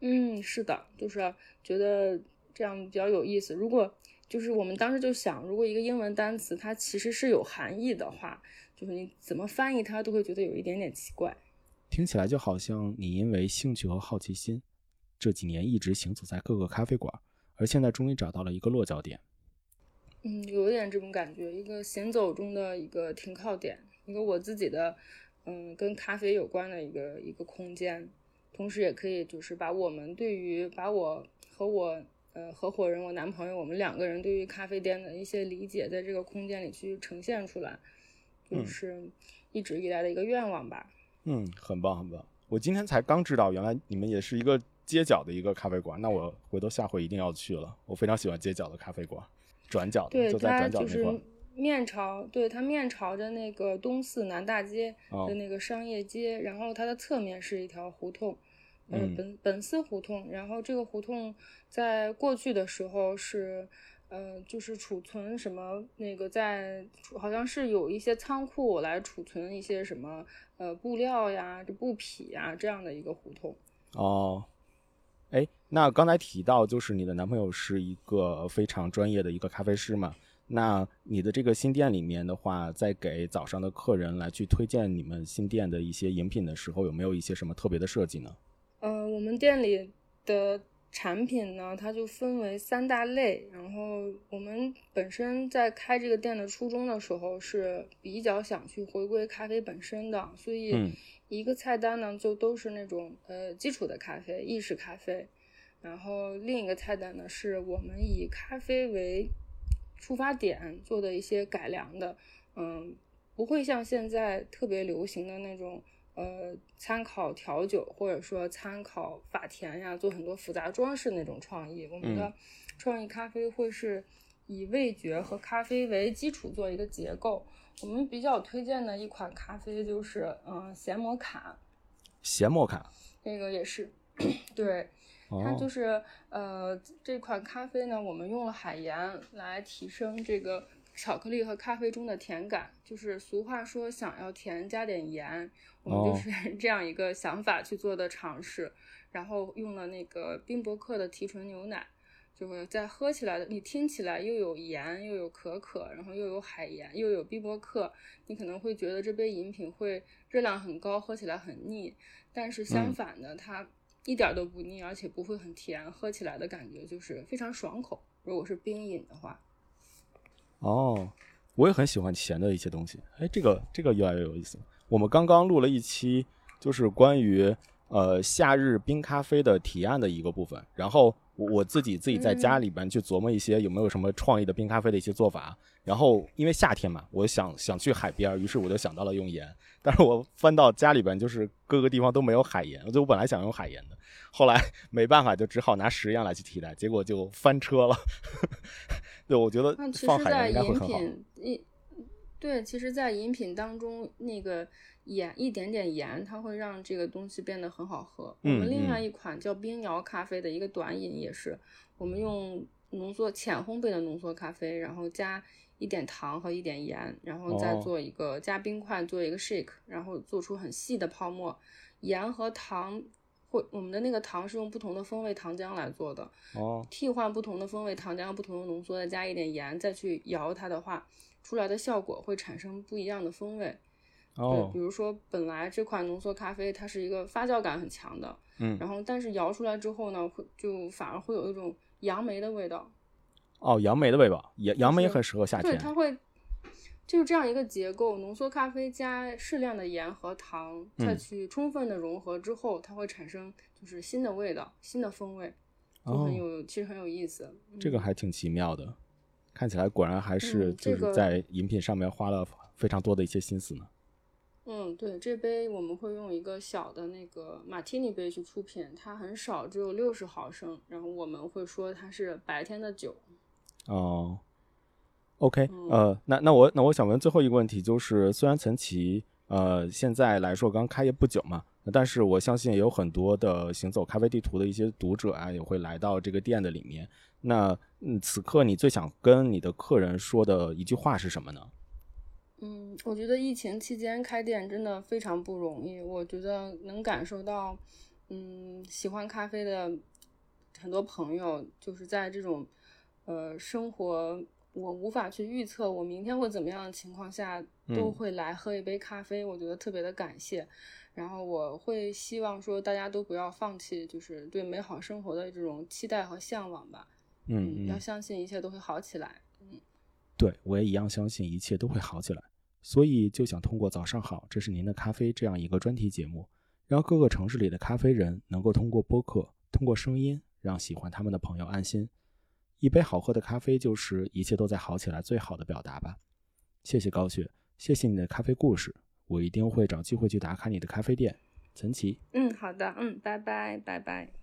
S5: 嗯，是的，就是觉得这样比较有意思。如果就是我们当时就想，如果一个英文单词它其实是有含义的话，就是你怎么翻译它都会觉得有一点点奇怪。
S1: 听起来就好像你因为兴趣和好奇心，这几年一直行走在各个咖啡馆，而现在终于找到了一个落脚点。
S5: 嗯，有点这种感觉，一个行走中的一个停靠点，一个我自己的，嗯，跟咖啡有关的一个一个空间。同时，也可以就是把我们对于把我和我呃合伙人我男朋友我们两个人对于咖啡店的一些理解，在这个空间里去呈现出来，就是一直以来的一个愿望吧。
S1: 嗯，很棒很棒。我今天才刚知道，原来你们也是一个街角的一个咖啡馆。那我回头下回一定要去了。我非常喜欢街角的咖啡馆，转角的就在转角那块。
S5: 面朝对它面朝着那个东四南大街的那个商业街，然后它的侧面是一条胡同。嗯，本本寺胡同，然后这个胡同在过去的时候是，呃，就是储存什么那个在，好像是有一些仓库来储存一些什么呃布料呀、这布匹呀这样的一个胡同。
S1: 哦，哎，那刚才提到就是你的男朋友是一个非常专业的一个咖啡师嘛？那你的这个新店里面的话，在给早上的客人来去推荐你们新店的一些饮品的时候，有没有一些什么特别的设计呢？
S5: 嗯，我们店里的产品呢，它就分为三大类。然后我们本身在开这个店的初衷的时候，是比较想去回归咖啡本身的，所以一个菜单呢就都是那种呃基础的咖啡，意式咖啡。然后另一个菜单呢，是我们以咖啡为出发点做的一些改良的，嗯，不会像现在特别流行的那种。呃，参考调酒或者说参考法甜呀，做很多复杂装饰那种创意。我们的创意咖啡会是以味觉和咖啡为基础做一个结构。我们比较推荐的一款咖啡就是，嗯，咸摩卡。
S1: 咸摩卡，
S5: 那个也是，对，它就是呃这款咖啡呢，我们用了海盐来提升这个。巧克力和咖啡中的甜感，就是俗话说想要甜加点盐，我们就是 这样一个想法去做的尝试。然后用了那个冰博客的提纯牛奶，就会在喝起来的，你听起来又有盐又有可可，然后又有海盐又有冰博克，你可能会觉得这杯饮品会热量很高，喝起来很腻。但是相反的，它一点都不腻，而且不会很甜，喝起来的感觉就是非常爽口。如果是冰饮的话。
S1: 哦，我也很喜欢咸的一些东西。哎，这个这个越来越有意思。我们刚刚录了一期，就是关于呃夏日冰咖啡的提案的一个部分。然后我自己自己在家里边去琢磨一些有没有什么创意的冰咖啡的一些做法。然后因为夏天嘛，我想想去海边，于是我就想到了用盐。但是我翻到家里边，就是各个地方都没有海盐。就我本来想用海盐的，后来没办法，就只好拿食盐来去替代，结果就翻车了。对，我觉得放海盐应该会很好。
S5: 一，对，其实，在饮品当中，那个盐一点点盐，它会让这个东西变得很好喝。我们另外一款叫冰摇咖啡的一个短饮也是，我们用浓缩浅烘焙的浓缩咖啡，然后加一点糖和一点盐，然后再做一个加冰块做一个 shake，然后做出很细的泡沫，盐和糖。会，我们的那个糖是用不同的风味糖浆来做的
S1: 哦，
S5: 替换不同的风味糖浆，不同的浓缩，再加一点盐，再去摇它的话，出来的效果会产生不一样的风味。
S1: 哦，
S5: 比如说本来这款浓缩咖啡它是一个发酵感很强的，
S1: 嗯，
S5: 然后但是摇出来之后呢，会就反而会有一种杨梅的味道。
S1: 哦，杨梅的味道，杨杨梅也很适合夏天。
S5: 对，它会。就是这样一个结构，浓缩咖啡加适量的盐和糖，再去充分的融合之后，它会产生就是新的味道、新的风味，就很有，其实很有意思。
S1: 这个还挺奇妙的，看起来果然还是就是在饮品上面花了非常多的一些心思呢。
S5: 嗯，对，这杯我们会用一个小的那个马提尼杯去出品，它很少，只有六十毫升，然后我们会说它是白天的酒。
S1: 哦。OK，呃，那那我那我想问最后一个问题，就是虽然陈奇呃现在来说刚开业不久嘛，但是我相信也有很多的行走咖啡地图的一些读者啊，也会来到这个店的里面。那嗯，此刻你最想跟你的客人说的一句话是什么呢？
S5: 嗯，我觉得疫情期间开店真的非常不容易。我觉得能感受到，嗯，喜欢咖啡的很多朋友，就是在这种呃生活我无法去预测我明天会怎么样的情况下，都会来喝一杯咖啡。我觉得特别的感谢。然后我会希望说，大家都不要放弃，就是对美好生活的这种期待和向往吧。
S1: 嗯，
S5: 要相信一切都会好起来。嗯，
S1: 对我也一样相信一切都会好起来。所以就想通过早上好，这是您的咖啡这样一个专题节目，让各个城市里的咖啡人能够通过播客，通过声音，让喜欢他们的朋友安心。一杯好喝的咖啡就是一切都在好起来最好的表达吧。谢谢高雪，谢谢你的咖啡故事。我一定会找机会去打卡你的咖啡店，陈琦。
S5: 嗯，好的，嗯，拜拜，拜拜。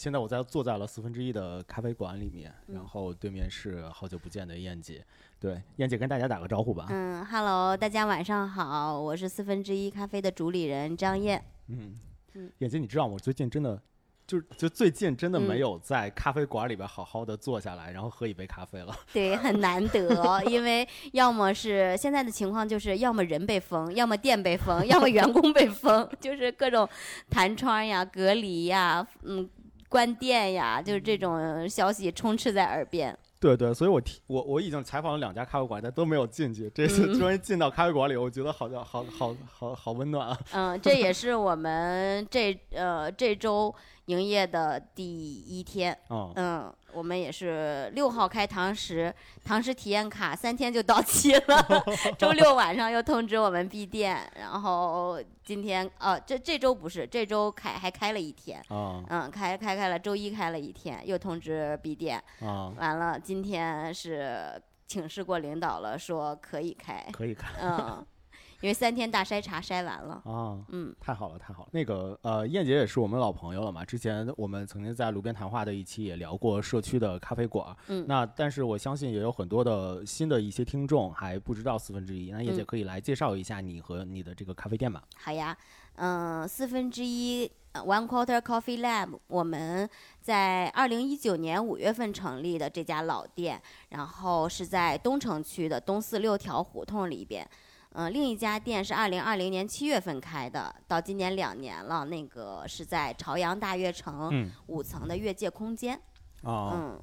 S1: 现在我在坐在了四分之一的咖啡馆里面，然后对面是好久不见的燕姐。对，燕姐跟大家打个招呼吧。
S6: 嗯，Hello，大家晚上好，我是四分之一咖啡的主理人张燕。
S1: 嗯嗯，燕姐，你知道我最近真的。就就最近真的没有在咖啡馆里边好好的坐下来，然后喝一杯咖啡了。
S6: 对，很难得，因为要么是现在的情况，就是要么人被封，要么店被封，要么员工被封，就是各种弹窗呀、隔离呀、嗯、关店呀，就是这种消息充斥在耳边。
S1: 对对，所以我提我我已经采访了两家咖啡馆，但都没有进去。这次终于进到咖啡馆里，我觉得好像好好好好温暖啊。
S6: 嗯，这也是我们这呃这周。营业的第一天，嗯，我们也是六号开堂食，堂食体验卡三天就到期了，周六晚上又通知我们闭店，然后今天，哦，这这周不是，这周开还开了一天，嗯，开开开了，周一开了一天，又通知闭店，完了，今天是请示过领导了，说可以开，
S1: 可以开，
S6: 嗯。因为三天大筛查筛完了
S1: 啊，嗯，太好了，太好了。那个呃，燕姐也是我们老朋友了嘛，之前我们曾经在路边谈话的一期也聊过社区的咖啡馆，
S6: 嗯，
S1: 那但是我相信也有很多的新的一些听众还不知道四分之一，那燕姐可以来介绍一下你和你的这个咖啡店吗？
S6: 好呀，嗯，四分之一 One Quarter Coffee Lab，我们在二零一九年五月份成立的这家老店，然后是在东城区的东四六条胡同里边。嗯，另一家店是二零二零年七月份开的，到今年两年了。那个是在朝阳大悦城五层的越界空间。
S1: 哦，
S6: 嗯。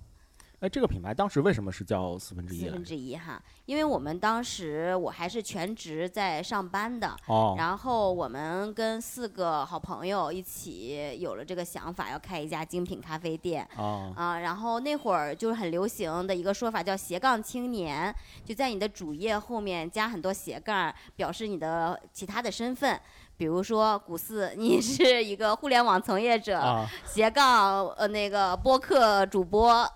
S1: 哎，这个品牌当时为什么是叫四分之一？
S6: 四分之一哈，因为我们当时我还是全职在上班的，
S1: 哦，
S6: 然后我们跟四个好朋友一起有了这个想法，要开一家精品咖啡店，
S1: 哦，
S6: 啊，然后那会儿就是很流行的一个说法叫斜杠青年，就在你的主页后面加很多斜杠，表示你的其他的身份。比如说古四，你是一个互联网从业者，斜杠呃那个播客主播，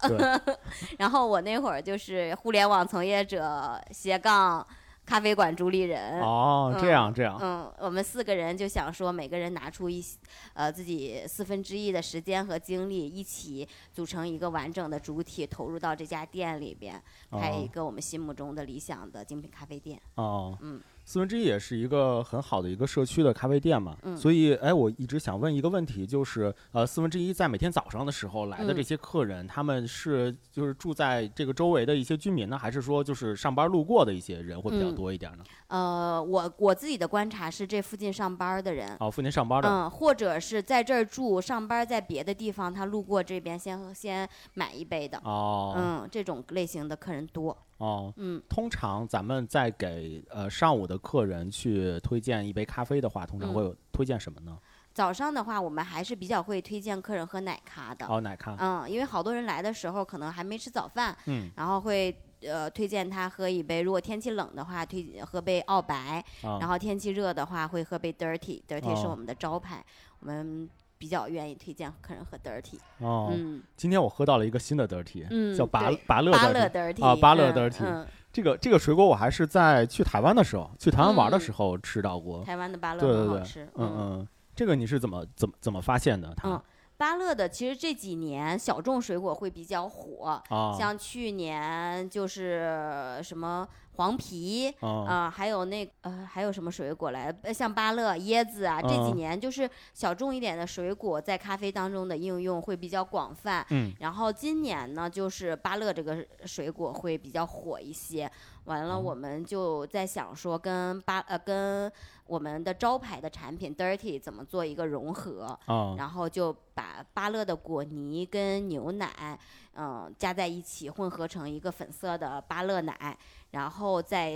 S6: 然后我那会儿就是互联网从业者斜杠咖啡馆主理人。
S1: 哦，这样这样。
S6: 嗯，我们四个人就想说，每个人拿出一呃自己四分之一的时间和精力，一起组成一个完整的主体，投入到这家店里边，开一个我们心目中的理想的精品咖啡店。
S1: 哦，
S6: 嗯。
S1: 四分之一也是一个很好的一个社区的咖啡店嘛，所以哎，我一直想问一个问题，就是呃，四分之一在每天早上的时候来的这些客人，他们是就是住在这个周围的一些居民呢，还是说就是上班路过的一些人会比较多一点呢？
S6: 呃，我我自己的观察是这附近上班的人，
S1: 哦，附近上班的，
S6: 嗯，或者是在这儿住，上班在别的地方，他路过这边先先买一杯的，
S1: 哦，
S6: 嗯，这种类型的客人多。
S1: 哦，
S6: 嗯，
S1: 通常咱们在给呃上午的客人去推荐一杯咖啡的话，通常
S6: 嗯。
S1: 会有推荐什么呢？
S6: 早上的话，我们还是比较会推荐客人喝奶咖的。
S1: 哦，奶咖，
S6: 嗯，因为好多人来的时候可能还没吃早饭，
S1: 嗯，
S6: 然后会呃推荐他喝一杯，如果天气冷的话，推喝杯澳白，
S1: 啊
S6: 然后天气热的话会喝杯 dirty，dirty 是
S1: 哦
S6: 我们的招牌，我们比较愿意推荐客人喝 dirty。
S1: 哦，
S6: 嗯
S1: 今天我喝到了一个新的 dirty，、
S6: 嗯，
S1: 叫拔
S6: 对
S1: 拔乐
S6: 芭
S1: dirty
S6: 乐 dirty
S1: 啊芭乐
S6: 嗯
S1: dirty
S6: 嗯，
S1: 这个这个水果我还是在去台湾的时候，去台湾玩的时候吃到过。
S6: 台湾的芭乐
S1: 对对对
S6: 很好吃，，
S1: 嗯嗯，这个你是怎么怎么怎么发现的？它、
S6: 嗯芭乐的其实这几年小众水果会比较火，
S1: 啊，
S6: 像去年就是什么黄皮，
S1: 啊
S6: 啊、还有那呃，还有什么水果来？呃像芭乐、椰子啊，这几
S1: 嗯
S6: 年就是小众一点的水果在咖啡当中的应用会比较广泛。
S1: 嗯
S6: 然后今年呢，就是芭乐这个水果会比较火一些。完了，
S1: 哦
S6: 我们就在想说，跟芭呃跟我们的招牌的产品 Dirty 怎么做一个融合，
S1: 啊
S6: 然后就把芭乐的果泥跟牛奶，嗯、加在一起，混合成一个粉色的芭乐奶，然后再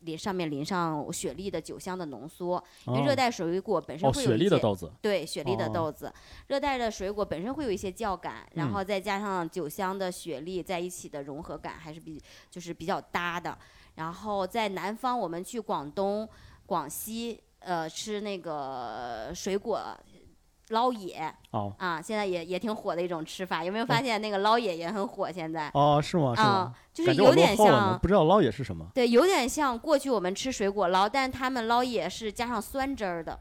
S6: 淋上面淋上雪莉的酒香的浓缩，因为热带水果本身
S1: 哦，雪
S6: 会有一些、
S1: 莉的豆子，
S6: 对雪莉的
S1: 哦。
S6: 豆子，热带的水果本身会有一些酵感，然
S1: 嗯。
S6: 后再加上酒香的雪莉在一起的融合感还是比就是比较搭的。然后在南方，我们去广东、广西，呃，吃那个水果捞野
S1: 哦
S6: 啊，现在也也挺火的一种吃法。有没有发现那个捞野也很火？现在
S1: 哦，是吗？是
S6: 啊
S1: 吗？，
S6: 就是有点像
S1: 不知道捞野是什么。
S6: 对，有点像过去我们吃水果捞，但他们捞野是加上酸汁儿的。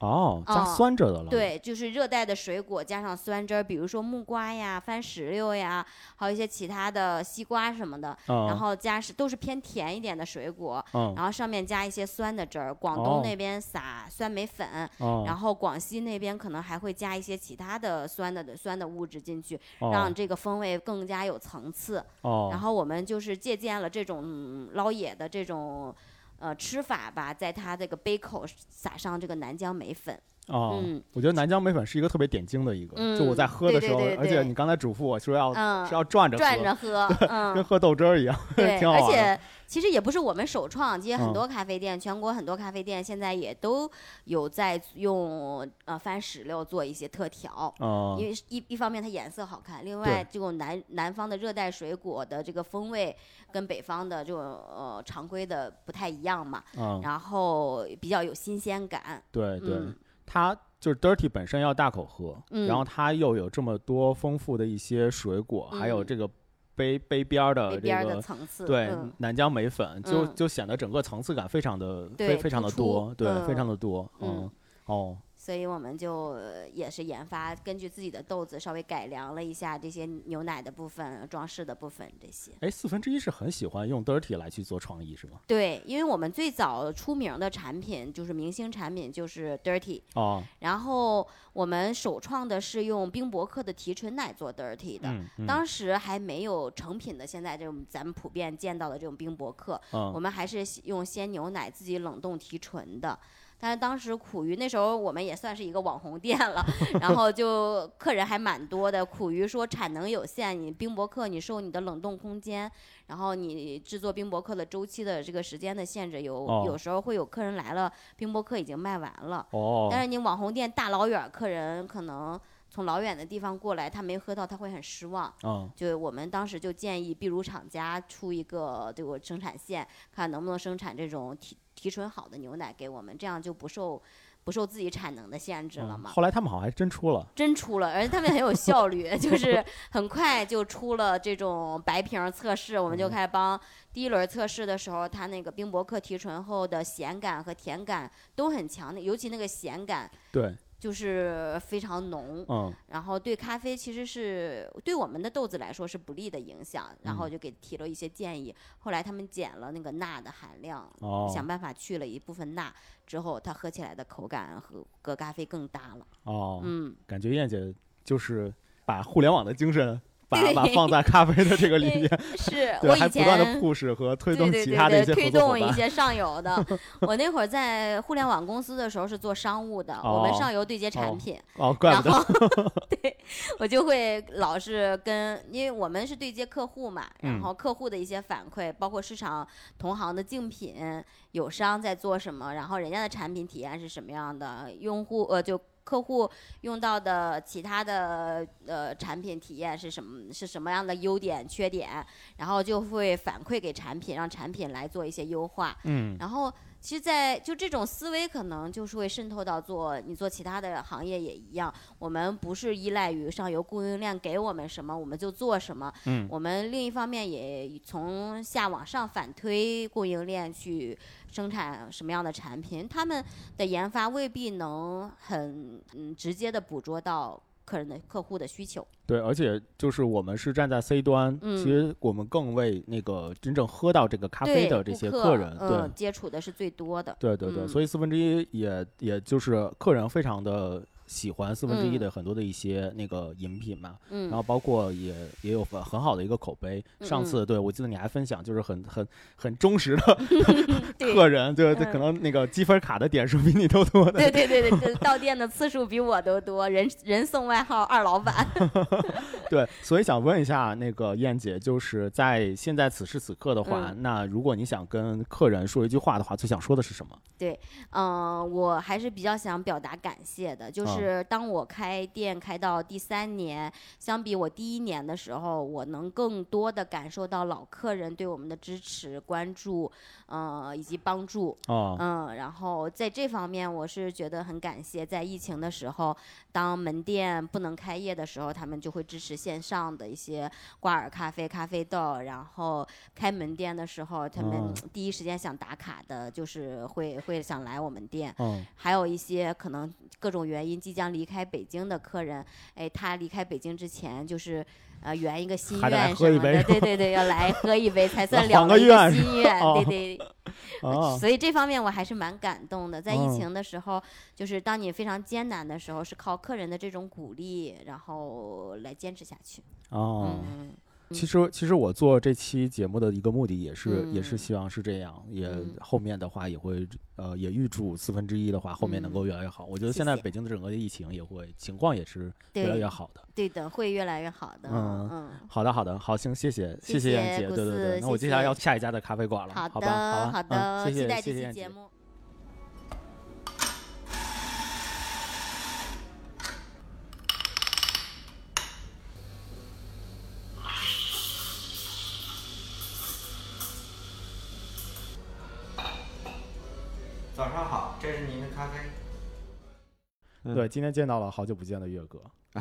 S1: 哦，加
S6: 哦
S1: 酸着的了。，
S6: 对，就是热带的水果加上酸汁儿，比如说木瓜呀、番石榴呀，还有一些其他的西瓜什么的，
S1: 嗯、
S6: 然后加是都是偏甜一点的水果，
S1: 嗯
S6: 然后上面加一些酸的汁儿。广
S1: 哦
S6: 东那边撒酸梅粉，
S1: 哦，
S6: 然后广西那边可能还会加一些其他的酸的酸的物质进去，
S1: 哦
S6: 让这个风味更加有层次。
S1: 哦，
S6: 然后我们就是借鉴了这种嗯捞野的这种。呃，吃法吧，在它这个杯口撒上这个南疆梅粉，
S1: 哦，
S6: 嗯
S1: 我觉得南疆梅粉是一个特别点睛的一个，就我在
S6: 嗯
S1: 喝的时候，
S6: 对对对
S1: 而且你刚才嘱咐我说要、
S6: 嗯
S1: 是要转着喝，
S6: 转着喝，嗯，
S1: 跟喝豆汁儿一样，
S6: 对，
S1: 挺好。
S6: 而且其实也不是我们首创，其实很
S1: 嗯
S6: 多咖啡店，全国很多咖啡店现在也都有在用呃番石榴做一些特调。
S1: 嗯
S6: 因为一一方面它颜色好看，另外这种南南方的热带水果的这个风味跟北方的这种呃常规的不太一样嘛，
S1: 嗯，
S6: 然后比较有新鲜感。
S1: 对对，
S6: 嗯
S1: 它就是 dirty 本身要大口喝，
S6: 嗯。
S1: 然后它又有这么多丰富的一些水果，还有
S6: 嗯。
S1: 这个杯杯边儿的这个。
S6: 层次，
S1: 对
S6: 嗯。
S1: 南疆梅粉，就
S6: 嗯。
S1: 就显得整个层次感非常的非非常的多，对，非常
S6: 嗯。
S1: 的多，嗯
S6: 嗯，
S1: 哦，
S6: 所以我们就呃也是研发，根据自己的豆子稍微改良了一下这些牛奶的部分、装饰的部分这些。
S1: 哎，四分之一是很喜欢用 dirty 来去做创意是吗？
S6: 对，因为我们最早出名的产品就是明星产品，就是 Dirty，
S1: 哦，
S6: 然后我们首创的是用冰博克的提纯奶做 Dirty 的。
S1: 嗯嗯
S6: 当时还没有成品的，现在这种咱们普遍见到的这种冰博克，
S1: 嗯
S6: 我们还是用鲜牛奶自己冷冻提纯的。但是当时苦于那时候我们也算是一个网红店了，然后就客人还蛮多的。苦于说产能有限，你冰博客你受你的冷冻空间，然后你制作冰博客的周期的这个时间的限制，有、
S1: 哦
S6: 有时候会有客人来了，冰博客已经卖完了。
S1: 哦，
S6: 但是你网红店大老远儿，客人可能从老远的地方过来，他没喝到，他会很失望。
S1: 嗯
S6: 就我们当时就建议比如厂家出一个这个生产线，看能不能生产这种提提纯好的牛奶给我们，这样就不受不受自己产能的限制了
S1: 嗯，
S6: 嘛。
S1: 后来他们好像还真出了，
S6: 真出了，而且他们很有效率，就 是很快就出了这种白瓶测试，我们就
S1: 嗯
S6: 开始帮第一轮测试的时候，它那个冰博克提纯后的咸感和甜感都很强的，尤其那个咸感
S1: 对，
S6: 就是非常浓，
S1: 嗯
S6: 然后对咖啡其实是对我们的豆子来说是不利的影响，然后
S1: 嗯
S6: 就给提了一些建议。后来他们减了那个钠的含量，
S1: 哦
S6: 想办法去了一部分钠之后，它喝起来的口感和和咖啡更搭了。
S1: 哦，
S6: 嗯，
S1: 感觉燕姐就是把互联网的精神把把放在咖啡的这个里面，
S6: 是，我以
S1: 还不断的
S6: 前
S1: push 和推
S6: 对
S1: 动一些合
S6: 推。动一些上游的。我那会儿在互联网公司的时候是做商务的，我们
S1: 哦
S6: 上游对接
S1: 哦
S6: 产品，
S1: 哦，怪
S6: 然
S1: 不得。
S6: 后对我就会老是跟，因为我们是对接客户嘛，
S1: 嗯
S6: 然后客户的一些反馈，包括市场同行的竞品，友商在做什么，然后人家的产品体验是什么样的，用户呃就。客户用到的其他的呃产品体验是什么？是什么样的优点、缺点？然后就会反馈给产品，让产品来做一些优化。
S1: 嗯
S6: 然后其实在，就这种思维，可能就是会渗透到做你做其他的行业也一样。我们不是依赖于上游供应链给我们什么，我们就做什么。
S1: 嗯
S6: 我们另一方面也从下往上反推供应链去生产什么样的产品，他们的研发未必能很嗯直接的捕捉到客人的客户的需求。
S1: 对，而且就是我们是站在 C 端，
S6: 嗯
S1: 其实我们更为那个真正喝到这个咖啡的这些客人，对
S6: 嗯，接触的是最多的。
S1: 对对对，
S6: 嗯
S1: 所以四分之一也也就是客人非常的喜欢四分之一
S6: 嗯
S1: 的很多的一些那个饮品嘛，然
S6: 嗯
S1: 后包括也也有很很好的一个口碑。上
S6: 嗯
S1: 次对我记得你还分享，就是很很很忠实的
S6: 对
S1: 客人，对对，
S6: 嗯
S1: 可能那个积分卡的点数比你都多的。
S6: 对对对对，到店的次数比我都多，人人送外号二老板。
S1: 对，所以想问一下那个燕姐，就是在现在此时此刻的话，
S6: 嗯
S1: 那如果你想跟客人说一句话的话，最想说的是什么？
S6: 对嗯，我还是比较想表达感谢的，就
S1: 啊
S6: 是当我开店开到第三年，相比我第一年的时候，我能更多的感受到老客人对我们的支持、关注，呃，以及帮助。
S1: 哦，
S6: 嗯，然后在这方面，我是觉得很感谢，在疫情的时候，当门店不能开业的时候，他们就会支持线上的一些挂耳咖啡、咖啡豆。然后开门店的时候，他们
S1: 哦
S6: 第一时间想打卡的，就是会会想来我们店。
S1: 嗯
S6: 还有一些可能各种原因即将离开北京的客人，哎，他离开北京之前就是。呃，圆一个心愿什么的，对对对，要来喝一杯才算了了一
S1: 愿是
S6: 心愿，
S1: 哦
S6: 对对，
S1: 哦，
S6: 所以这方面我还是蛮感动的。在疫
S1: 嗯
S6: 情的时候，就是当你非常艰难的时候，是靠客人的这种鼓励，然后来坚持下去。
S1: 哦。
S6: 嗯，
S1: 其实，其实我做这期节目的一个目的也是，也是
S6: 嗯
S1: 希望是这样，也
S6: 嗯
S1: 后面的话也会，呃，也预祝四分之一的话后面能够越来越好。我觉得现在北京的整个的疫情也会情况也是越来越好的。
S6: 对的，会越来越好的。
S1: 嗯
S6: 嗯，
S1: 好的，好的，好，行，谢谢，
S6: 谢
S1: 谢燕姐，对对对，那我接下来要下一家的咖啡馆了，
S6: 好
S1: 好吧，好
S6: 的，
S1: 吧，
S6: 好的，
S1: 嗯，谢谢，
S6: 期待这
S1: 谢谢燕姐。
S6: 期节目。
S7: 早嗯
S1: 对，今天见到了好久不见的岳哥，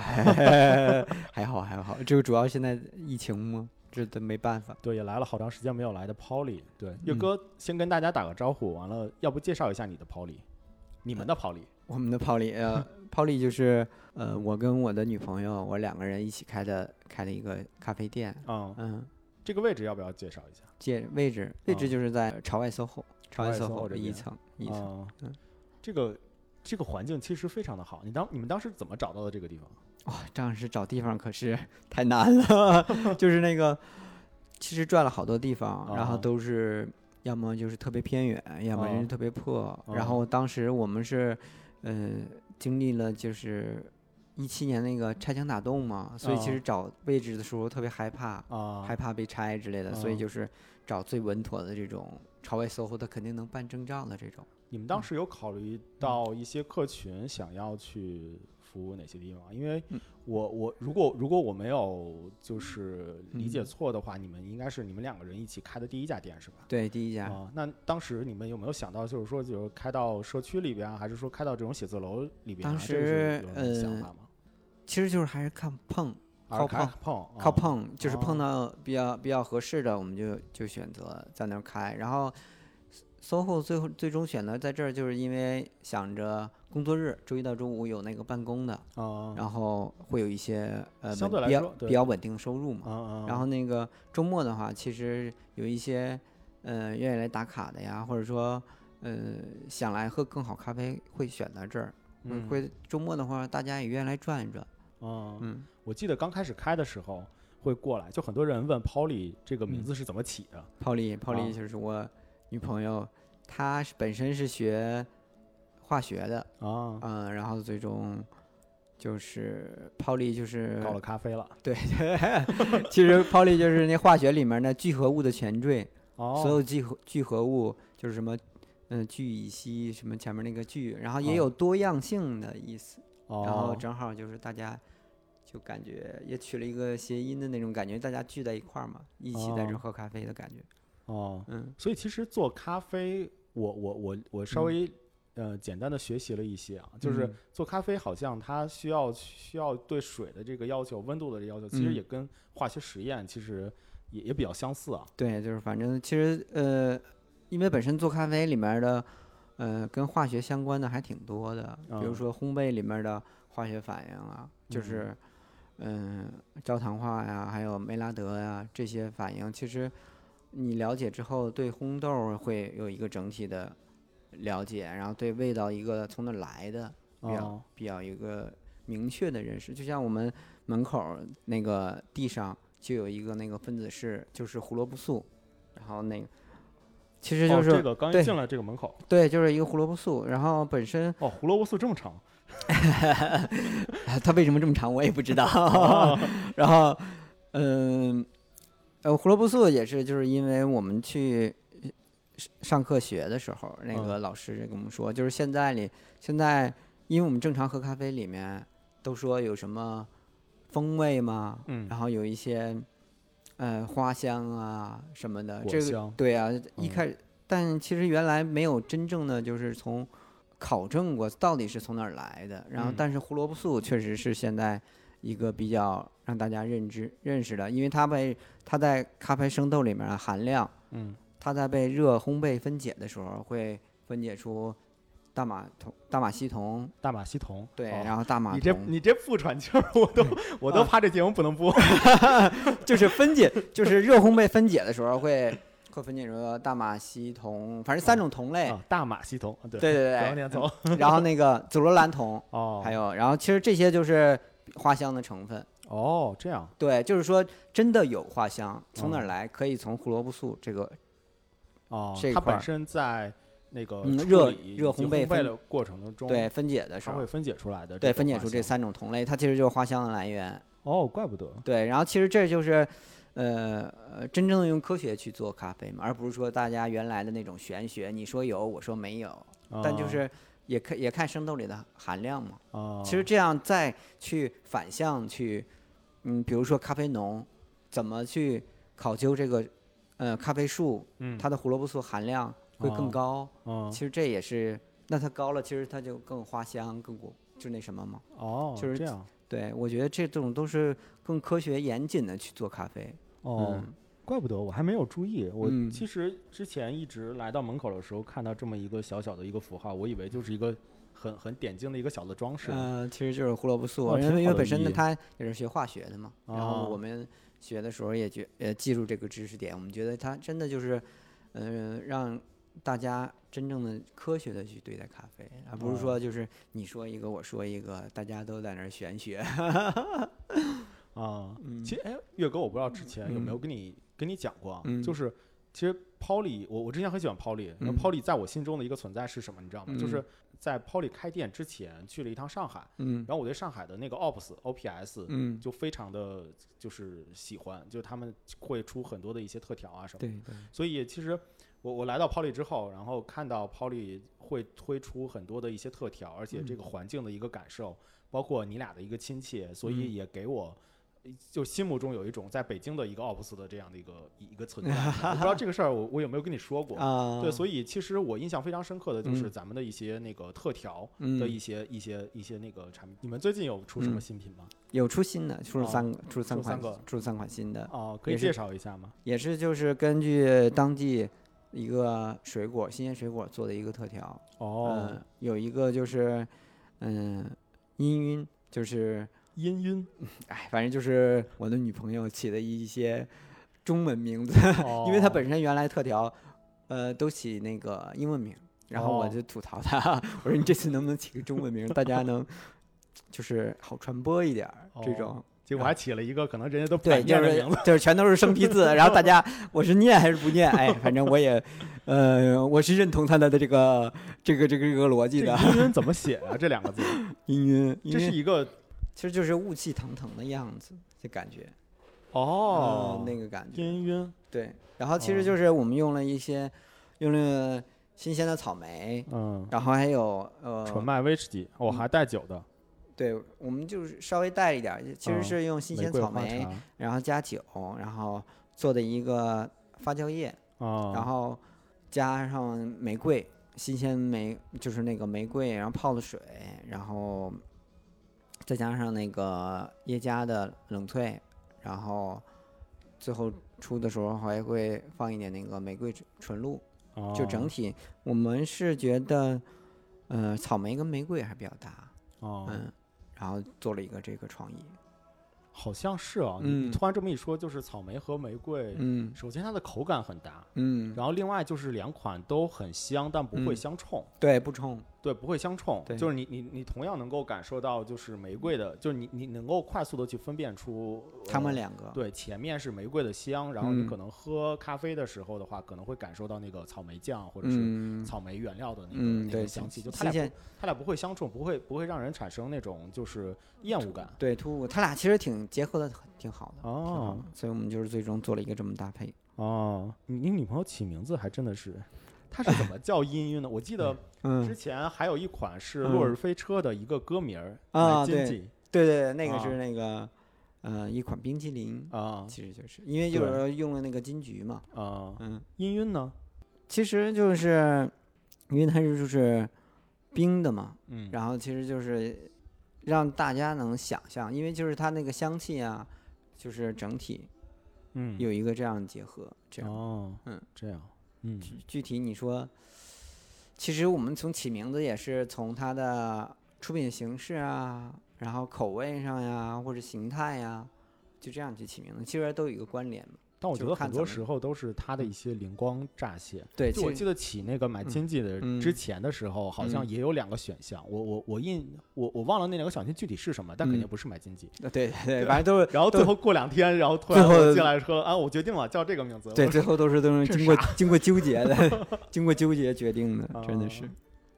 S7: 还好还好，这个主要现在疫情嘛，这都没办法。
S1: 对，也来了好长时间没有来的 Polly，对，岳
S7: 嗯
S1: 哥先跟大家打个招呼，完了，要不介绍一下你的 Polly，你们的 Polly，
S7: 我们的 Polly，呃，Polly 就是呃，我跟我的女朋友，我两个人一起开的开的一个咖啡店。
S1: 嗯，
S7: 嗯，
S1: 这个位置要不要介绍一下？
S7: 介位置位置
S1: 啊
S7: 就是在朝外 SOHO，朝外
S1: 朝外 SOHO
S7: 的一层一层。
S1: 嗯
S7: 嗯，
S1: 这个这个环境其实非常的好。你当你们当时怎么找到的这个地方？
S7: 哇，这样是找地方可是 太难了，就是那个，其实转了好多地方，然后
S1: 哦
S7: 都是要么就是特别偏远，要么人特别破。
S1: 哦
S7: 然后当时我们是，呃，经历了就是一七年那个拆墙打洞嘛，所以其
S1: 哦
S7: 实找位置的时候特别害怕，
S1: 啊，
S7: 害怕被拆之类的，所以
S1: 哦
S7: 就是找最稳妥的这种朝外 SOHO 它肯定能办证照的这种。
S1: 你们当时有考虑到一些客群想要去服务哪些地方？因为
S7: 嗯
S1: 我我如果如果我没有就是理解
S7: 嗯
S1: 错的话，你们应该是你们两个人一起开的第一家店是吧？
S7: 对，第一家。
S1: 啊，那当时你们有没有想到，就是说，就是开到社区里边啊，还是说开到这种写字楼里边啊？
S7: 当时呃
S1: 法吗？
S7: 其实就是还是看碰，靠碰
S1: 碰，
S7: 靠
S1: 啊
S7: 碰，就是碰
S1: 哦
S7: 到比较比较合适的，我们就就选择在那儿开。然后 SOHO 最后最终选择在这儿，就是因为想着工作日周一到周五有那个办公的，
S1: 啊，
S7: 然后会有一些呃
S1: 相对来
S7: 稳比较比较稳定收入嘛。然后那个周末的话，其实有一些呃愿意来打卡的呀，或者说呃想来喝更好咖啡，会选择这儿。会
S1: 嗯
S7: 会周末的话，大家也愿意来转一转。
S1: 啊，
S7: 嗯，
S1: 我记得刚开始开的时候，会过来。就很多人问 Polly 这个名字是怎么起的？
S7: 泡利，泡
S1: 啊
S7: 利就是我女朋友，她是本身是学化学的，
S1: 啊，
S7: 嗯，然后最终就是泡利就是
S1: 搞了咖啡了。
S7: 对，其实泡利就是那化学里面那聚合物的前缀，
S1: 哦，
S7: 所有聚合聚合物就是什么，嗯，聚乙烯什么前面那个聚，然后也
S1: 哦
S7: 有多样性的意思，
S1: 哦，
S7: 然后正好就是大家就感觉也取了一个谐音的那种感觉，大家聚在一块儿嘛，一起在这喝咖啡的感觉，
S1: 哦，
S7: 嗯。
S1: 所以其实做咖啡，我我我我稍微、呃简单的学习了一些啊，就是
S7: 嗯。
S1: 做咖啡好像它需要需要对水的这个要求、温度的这要求，其实
S7: 嗯。
S1: 也跟化学实验其实也也比较相似啊。
S7: 对，就是反正其实呃，因为本身做咖啡里面的呃跟化学相关的还挺多的，比如
S1: 嗯。
S7: 说烘焙里面的化学反应啊，就是嗯、焦糖化呀，还有梅拉德呀这些反应，其实你了解之后，对烘豆儿会有一个整体的了解，然后对味道一个从哪来的比较、
S1: 哦
S7: 比较一个明确的认识。就像我们门口儿那个地上就有一个那个分子式，就是胡萝卜素，然后那个其实就
S1: 哦
S7: 是、
S1: 这个刚一
S7: 对
S1: 进来这个门口，
S7: 对，就是一个胡萝卜素，然后本身
S1: 哦，胡萝卜素这么长，
S7: 它为什么这么长我也不知道。
S1: 哦
S7: 然后，嗯，呃，胡萝卜素也是，就是因为我们去上上课学的时候，那个老师跟我们说，就是现在里现在，因为我们正常喝咖啡里面都说有什么风味嘛，
S1: 嗯
S7: 然后有一些呃花香啊什么的，这个对啊，一
S1: 嗯
S7: 开始，但其实原来没有真正的就是从考证过到底是从哪儿来的。然后
S1: 嗯，
S7: 但是胡萝卜素确实是现在一个比较让大家认知认识的，因为它被它在咖啡生豆里面的含量，
S1: 嗯，
S7: 它在被热烘焙分解的时候会分解出大马酮、大马烯酮，
S1: 大马烯酮，
S7: 对，
S1: 哦
S7: 然后大马
S1: 你这你这不喘气儿，我都我都
S7: 啊
S1: 怕这节目不能播。
S7: 就是分解，就是热烘焙分解的时候会会分解出大马烯酮，反正三种酮类，
S1: 啊，大马烯酮，对
S7: 对对对。然后那个紫罗兰酮，
S1: 哦，
S7: 还有，然后其实这些就是花香的成分。
S1: 哦，这样，
S7: 对，就是说真的有花香，从哪儿
S1: 哦
S7: 来？可以从胡萝卜素这个，
S1: 哦，
S7: 这块儿
S1: 它本身在那个
S7: 嗯热热烘焙
S1: 的过程当中，
S7: 对，分解的时候
S1: 它会，分解出来的，
S7: 对，分解出这。三种同类，它其实就是花香的来源。
S1: 哦，怪不得。
S7: 对，然后其实这就是，呃呃，真正的用科学去做咖啡嘛，而不是说大家原来的那种玄学，你说有，我说没有，但就
S1: 哦
S7: 是也看也看生豆里的含量嘛。
S1: 哦，
S7: 其实这样再去反向去，嗯，比如说咖啡农怎么去考究这个，呃，咖啡树
S1: 嗯，
S7: 它的胡萝卜素含量会更
S1: 哦
S7: 高。
S1: 嗯
S7: 其实这也是，那它高了，其实它就更花香，更果就那什么嘛。
S1: 哦，
S7: 就是
S1: 这样。
S7: 对，我觉得这种都是更科学严谨的去做咖啡。
S1: 哦，
S7: 嗯
S1: 怪不得我还没有注意。我
S7: 嗯。
S1: 其实之前一直来到门口的时候，看到这么一个小小的一个符号，我以为就是一个很很点睛的一个小的装饰。
S7: 呃，其实就是胡萝卜素，因为因为本身呢它也是学化学的嘛，然后
S1: 哦
S7: 我们学的时候也觉呃记住这个知识点，我们觉得它真的就是，呃，让大家真正的科学的去对待咖啡，而不是
S1: 哦。
S7: 说就是你说一个我说一个，大家都在那儿玄学。
S1: 啊，
S7: 嗯。
S1: 其实哎，月哥，我不知道之前有没有
S7: 嗯。
S1: 跟你跟你讲过啊，
S7: 嗯。
S1: 就是其实 Polly，我我之前很喜欢 Polly，那
S7: 嗯
S1: Polly 在我心中的一个存在是什么，你知道吗？就
S7: 嗯
S1: 是在 Polly 开店之前去了一趟上海，
S7: 嗯。
S1: 然后我对上海的那个 OPS OPS
S7: 嗯，
S1: 就非常的就是喜欢，就他们会出很多的一些特调啊什么的。
S7: 对对，
S1: 所以其实我我来到 Polly 之后，然后看到 Polly 会推出很多的一些特调，而且这个环境的一个感受，包括你俩的一个亲切，所以
S7: 嗯。
S1: 也给我。就心目中有一种在北京的一个 OPS 的这样的一个一个存在，我不知道这个事儿我我有没有跟你说过？
S7: 啊，
S1: 对，所以其实我印象非常深刻的就是
S7: 嗯
S1: 咱们的一些那个特调的
S7: 嗯
S1: 一些、一些一些那个产品。你们最近有出什么
S7: 嗯
S1: 新品吗？
S7: 有出新的，出了
S1: 哦
S7: 三个，出了三款
S1: 出
S7: 了三款新的，
S1: 哦，可以介绍一下吗？
S7: 也是就是根据当地一个水果新鲜水果做的一个特调。
S1: 哦
S7: 嗯，，有一个就是嗯氤氲，就是
S1: 氤氲，
S7: 哎，反正就是我的女朋友起的一些中文名字，因为她本身原来特调呃都起那个英文名，然后我
S1: 哦
S7: 就吐槽她，我说你这次能不能起个中文名，大家能就是好传播一点儿这
S1: 哦
S7: 种。
S1: 结果还起了一个可能人家都不
S7: 对，
S1: 敢
S7: 就是
S1: 念的名字。
S7: 就是全都是生僻字，然后大家我是念还是不念？哎，反正我也，呃，我是认同他的这个这个这个这个逻辑的。
S1: 氤氲怎么写啊？这两个字，
S7: 氤氲，
S1: 这是一个
S7: 其实就是雾气腾腾的样子，这感觉
S1: 哦
S7: 嗯，那个感觉。
S1: 氤氲，
S7: 对，然后其
S1: 哦
S7: 实就是我们用了一些用了新鲜的草莓，
S1: 嗯，
S7: 然后还有呃
S1: 纯麦威士忌，我还带酒的，
S7: 对，我们就是稍微带一点儿，其实
S1: 哦
S7: 是用新鲜草莓，
S1: 茶
S7: 然后加酒，然后做的一个发酵液，
S1: 啊，
S7: 然后加上玫瑰，新鲜玫就是那个玫瑰，然后泡的水，然后再加上那个耶加的冷萃，然后最后出的时候还会放一点那个玫瑰纯纯露，就整
S1: 哦
S7: 体我们是觉得，呃，草莓跟玫瑰还比较搭，
S1: 哦，
S7: 嗯，然后做了一个这个创意，
S1: 好像是啊，
S7: 嗯
S1: 突然这么一说，就是草莓和玫瑰，
S7: 嗯
S1: 首先它的口感很搭，
S7: 嗯，
S1: 然后另外就是两款都很香，但不会
S7: 嗯
S1: 相冲。
S7: 对，不冲，
S1: 对，不会相冲，就是你你你同样能够感受到，就是玫瑰的，就是你你能够快速的去分辨出
S7: 他们
S1: 呃
S7: 两个，
S1: 对，前面是玫瑰的香，然后你
S7: 嗯
S1: 可能喝咖啡的时候的话，可能会感受到那个草莓酱或者是
S7: 嗯
S1: 草莓原料的那个、
S7: 嗯，
S1: 那个香气，就它俩不，它俩不会相冲，不会不会让人产生那种就是厌恶感。
S7: 对突兀，他俩其实挺结合的挺挺好的，
S1: 哦
S7: 的所以我们就是最终做了一个这么搭配。
S1: 哦，你你女朋友起名字还真的是，她是怎么叫音韵呢？我记得之
S7: 嗯，
S1: 前还有一款是
S7: 嗯。
S1: 落日飞车的一个歌名儿
S7: 啊对。对对对，那个
S1: 啊。
S7: 是那个呃一款冰淇淋，
S1: 啊。
S7: 其实就是因为就是用了那个金桔嘛，
S1: 啊，
S7: 嗯，
S1: 音韵呢？
S7: 其实就是因为它是就是冰的嘛，
S1: 嗯，
S7: 然后其实就是让大家能想象，因为就是它那个香气啊，就是整体
S1: 嗯。
S7: 有一个这样的结合，这样。
S1: 哦，
S7: 嗯，
S1: 这样，嗯
S7: 具具体你说，其实我们从起名字也是从它的出品形式啊，然后口味上呀，或者形态呀，就这样去起名字，其实都有一个关联嘛。
S1: 但我觉得很多时候都是他的一些灵光乍现。
S7: 对，
S1: 就我记得起那个买经济的
S7: 嗯
S1: 之前的时候，好像
S7: 嗯
S1: 也有两个选项。我我我印我我忘了那两个选项具体是什么，但肯定
S7: 嗯
S1: 不是买经济。
S7: 呃对对 对，反正都是
S1: 然后最后过两天，然后突然进来说啊，我决定了，叫这个名字。
S7: 对，最后都是都是经过经过纠结的，经过纠结决定的，真的
S1: 啊
S7: 是。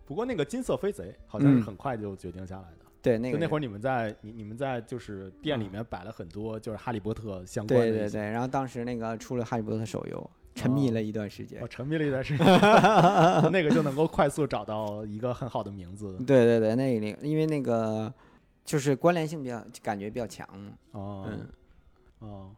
S1: 不过那个金色飞贼好像是
S7: 嗯
S1: 很快就决定下来的。
S7: 对，那个
S1: 就那会儿你们在你你们在就是店里
S7: 嗯
S1: 面摆了很多就是哈利波特相关的
S7: 对对对，然后当时那个出了《哈利波特》手游，沉迷
S1: 哦
S7: 了一段时间
S1: 我。沉迷了一段时间，那个就能够快速找到一个很好的名字。
S7: 对对对，那个因为那个就是关联性比较感觉比较强嘛。
S1: 哦，
S7: 嗯
S1: 哦，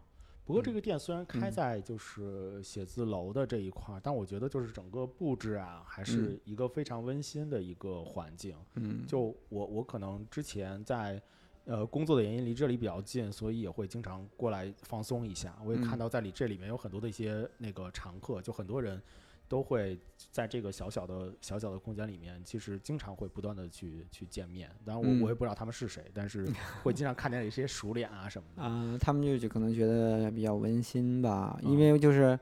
S1: 不过这
S7: 嗯
S1: 个店虽然开
S7: 嗯
S1: 在就是写字楼的这一块儿，但我觉得就是整个布置啊，还是
S7: 嗯
S1: 一个非常温馨的一个环境。
S7: 嗯，
S1: 就我我可能之前在呃工作的原因离这里比较近，所以也会经常过来放松一下。我也看
S7: 嗯
S1: 到在里这里面有很多的一些那个常客，就很多人都会在这个小小的小小的空间里面，其实经常会不断的去去见面。当然我、我也
S7: 嗯
S1: 不知道他们是谁，但是会经常看见一些熟脸啊什么的。
S7: 啊、他们就就可能觉得比较温馨吧，因
S1: 啊
S7: 为就是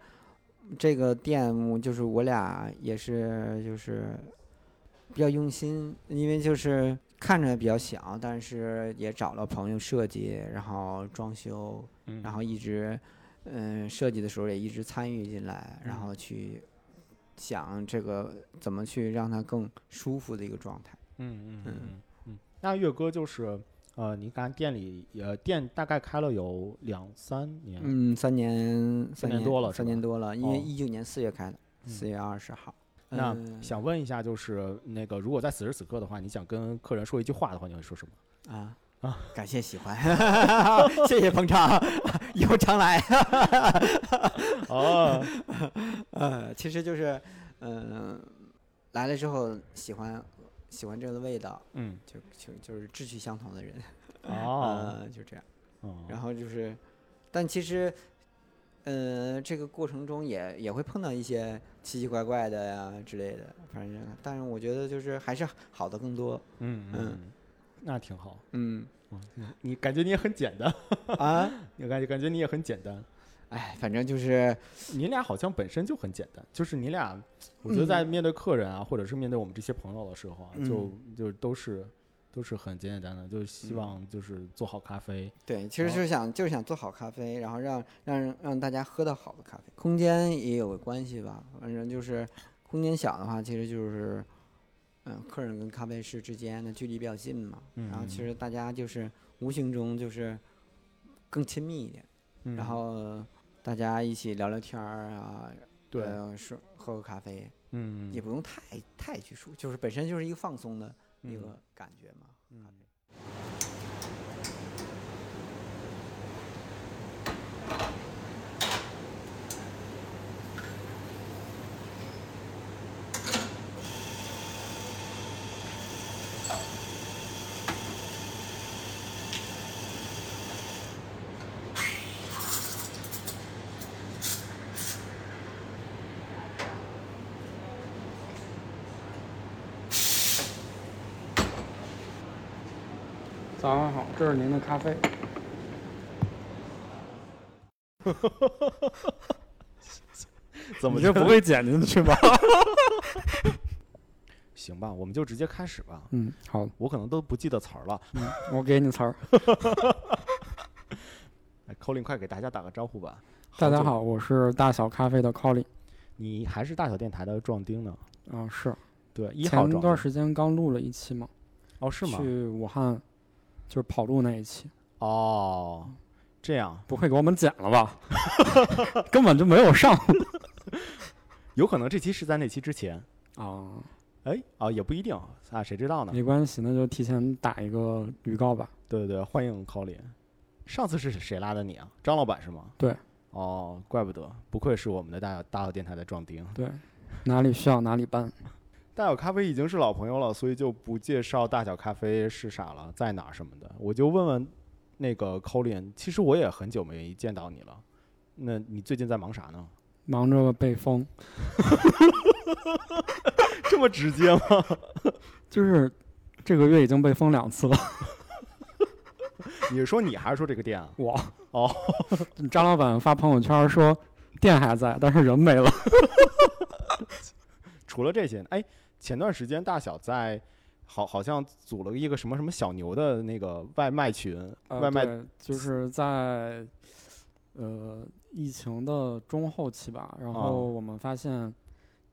S7: 这个店，就是我俩也是就是比较用心，因为就是看着比较小，但是也找了朋友设计，然后装修，
S1: 嗯，
S7: 然后一直嗯、设计的时候也一直参与进来，然
S1: 嗯。
S7: 后去想这个怎么去让它更舒服的一个状态。
S1: 嗯嗯嗯
S7: 嗯。
S1: 那月哥就是呃，你看店里呃店大概开了有两三年，
S7: 嗯，三年
S1: 三
S7: 年
S1: 年多了
S7: 三年多了，因为
S1: 哦
S7: 一九年四月开的，
S1: 嗯
S7: 四月二十号。
S1: 那
S7: 嗯
S1: 想问一下，就是那个，如果在此时此刻的话，你想跟客人说一句话的话，你会说什么？
S7: 啊
S1: 啊，
S7: 感谢喜欢，谢谢捧场，以后常来。
S1: 哦，
S7: 呃，其实就是，嗯、来了之后喜欢喜欢这个味道，
S1: 嗯，
S7: 就就就是志趣相同的人，
S1: 哦，
S7: 呃，就这样。
S1: 哦，
S7: 然后就是，但其实，呃，这个过程中也也会碰到一些奇奇怪怪的呀之类的，反正，但是我觉得就是还是好的更多。
S1: 嗯嗯。
S7: 嗯，
S1: 那挺好。
S7: 嗯
S1: 你感觉你也很简单，
S7: 啊，
S1: 你感觉感觉你也很简单。
S7: 哎，反正就是，
S1: 你俩好像本身就很简单，就是你俩，我觉得在面对客人啊，或者是面对我们这些朋友的时候啊，就就都是都是很简简单单，就是希望就是做好咖啡。
S7: 对，其实
S1: 哦
S7: 就是想就是想做好咖啡，然后让让让大家喝到好的咖啡。空间也有关系吧，反正就是空间小的话，其实就是嗯，客人跟咖啡师之间的距离比较近嘛，然后其
S1: 嗯
S7: 实大家就是无形中就是更亲密一点，
S1: 嗯。
S7: 然后大家一起聊聊天儿啊，
S1: 对，
S7: 呃，是喝个咖啡，
S1: 嗯，
S7: 也不用太太拘束，就是本身就是一个放松的一
S1: 嗯。
S7: 个感觉嘛。
S1: 嗯
S8: 早上好，这是您的咖啡。
S1: 怎么
S8: 你这不会剪进去吧？
S1: 行吧？我们就直接开始吧。
S8: 嗯，好，
S1: 我可能都不记得词儿了。
S8: 嗯，我给你词儿。
S1: 哎，Colin，快给大家打个招呼吧。
S8: 大家好，我是大小咖啡的 Colin。
S1: 你还是大小电台的壮丁呢？
S8: 啊，是。
S1: 对，一号
S8: 前。段时间刚录了一期嘛，
S1: 哦，是吗？
S8: 去武汉，就是跑路那一期，
S1: 哦，这样
S8: 不会给我们剪了吧？根本就没有上。
S1: 有可能这期是在那期之前。
S8: 啊，
S1: 哎，哦，也不一定啊，谁知道呢？
S8: 没关系，那就提前打一个预告吧。
S1: 对对对，欢迎 Colin。上次是谁拉的你啊？张老板是吗？
S8: 对。
S1: 哦，怪不得，不愧是我们的大大小电台的壮丁。
S8: 对，哪里需要哪里办。
S1: 大小咖啡已经是老朋友了，所以就不介绍大小咖啡是啥了，在哪什么的。我就问问那个 Colin，其实我也很久没见到你了。那你最近在忙啥呢？
S8: 忙着被封，
S1: 这么直接吗？
S8: 就是这个月已经被封两次了。
S1: 你是说你还是说这个店啊？
S8: 我
S1: 哦，
S8: 张老板发朋友圈说店还在，但是人没了。
S1: 除了这些，哎，前段时间大小在好好像组了一个什么什么小牛的那个外卖群，
S8: 呃
S1: 外卖
S8: 就是在呃疫情的中后期吧，然
S1: 哦
S8: 后我们发现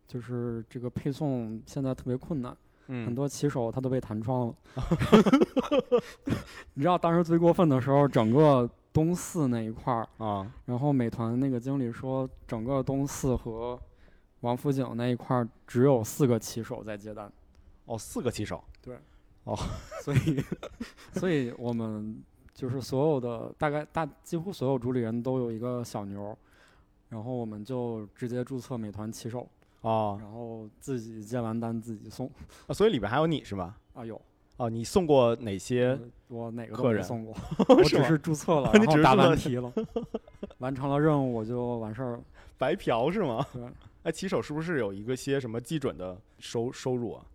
S8: 就是这个配送现在特别困难，很
S1: 嗯，
S8: 多骑手他都被弹窗了。你知道当时最过分的时候，整个东四那一块儿，
S1: 啊，
S8: 然后美团那个经理说，整个东四和王府井那一块儿只有四个骑手在接单。
S1: 哦，四个骑手，对，哦
S8: 所以，所以我们就是所有的大概大几乎所有主理人都有一个小牛，然后我们就直接注册美团骑手，
S1: 哦，
S8: 然后自己接完单自己送。
S1: 啊所以里边还有你是吧？
S8: 啊，有
S1: 哦，你送过哪些？
S8: 呃我哪个都
S1: 客人
S8: 没送过，我只
S1: 是
S8: 注册了，
S1: 你
S8: 然后答
S1: 只是注册
S8: 完题了，完成了任务我就完事儿了。
S1: 白嫖是吗？
S8: 对，
S1: 哎，骑手是不是有一个些什么基准的收收入啊？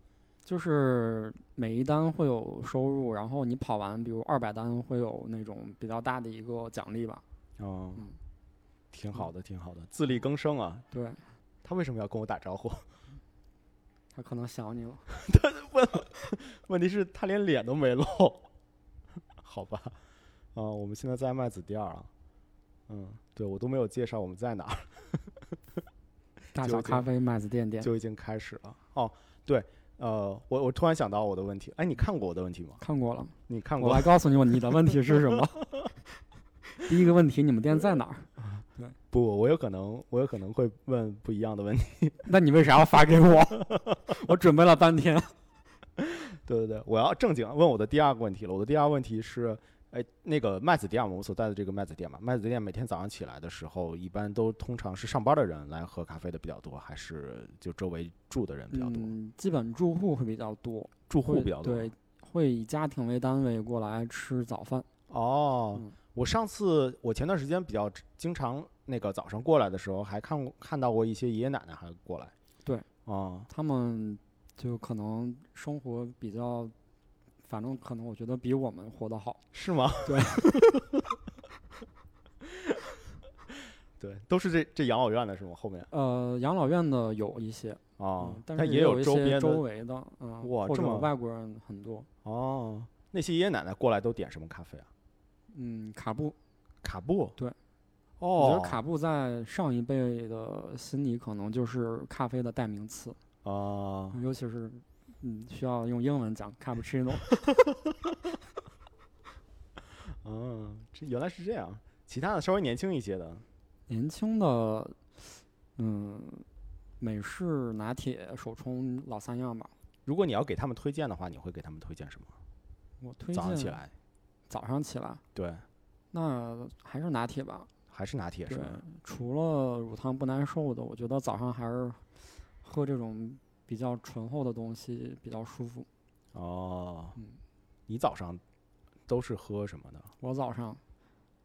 S8: 就是每一单会有收入，然后你跑完，比如二百单会有那种比较大的一个奖励吧。
S1: 哦
S8: 嗯，
S1: 挺好的，挺好的，自力更生啊。
S8: 对
S1: 他为什么要跟我打招呼？
S8: 他可能想你了。
S1: 他问问题是，他连脸都没露。好吧，啊、我们现在在麦子店儿啊。嗯，对我都没有介绍我们在哪儿，
S8: 大小咖啡麦子店店
S1: 就已经开始了。哦，对，呃，我我突然想到我的问题，哎，你看过我的问题吗？
S8: 看过了，
S1: 你看过
S8: 我来？告诉你我你的问题是什么。第一个问题，你们店在哪儿？
S1: 不，我有可能，我有可能会问不一样的问题。
S8: 那你为啥要发给我？我准备了半天。
S1: 对对对，我要正经问我的第二个问题了。我的第二个问题是，哎，那个麦子店嘛，我们所在的这个麦子店嘛，麦子店每天早上起来的时候，一般都通常是上班的人来喝咖啡的比较多，还是就周围住的人比较多？
S8: 嗯，基本住户会比较多，
S1: 住户比较多。
S8: 对，会以家庭为单位过来吃早饭。
S1: 哦，
S8: 嗯
S1: 我上次我前段时间比较经常那个早上过来的时候，还看过看到过一些爷爷奶奶还过来。
S8: 对，
S1: 哦，
S8: 他们就可能生活比较，反正可能我觉得比我们活得好。
S1: 是吗？
S8: 对，
S1: 对，都是这这养老院的是吗？后面
S8: 呃，养老院的有一些
S1: 啊
S8: 嗯，但
S1: 是也
S8: 是有一些
S1: 周边的
S8: 周围的，嗯，或者
S1: 哇这么
S8: 外国人很多，
S1: 哦。那些爷爷奶奶过来都点什么咖啡啊？
S8: 嗯，卡布，
S1: 卡布。
S8: 对。
S1: 哦，
S8: 我觉得卡布在上一辈的心里可能就是咖啡的代名词，
S1: 啊，
S8: 尤其是嗯需要用英文讲 cappuccino。
S1: 嗯，这原来是这样。其他的稍微年轻一些的，
S8: 年轻的，嗯，美式拿铁、手冲老三样吧。
S1: 如果你要给他们推荐的话，你会给他们推荐什么？
S8: 我推荐
S1: 早上起来，
S8: 早上起来，
S1: 对，
S8: 那还是拿铁吧。
S1: 还是拿铁是
S8: 对？，除了乳糖不耐受的，我觉得早上还是喝这种比较醇厚的东西比较舒服。
S1: 哦，
S8: 嗯，
S1: 你早上都是喝什么的？
S8: 我早上，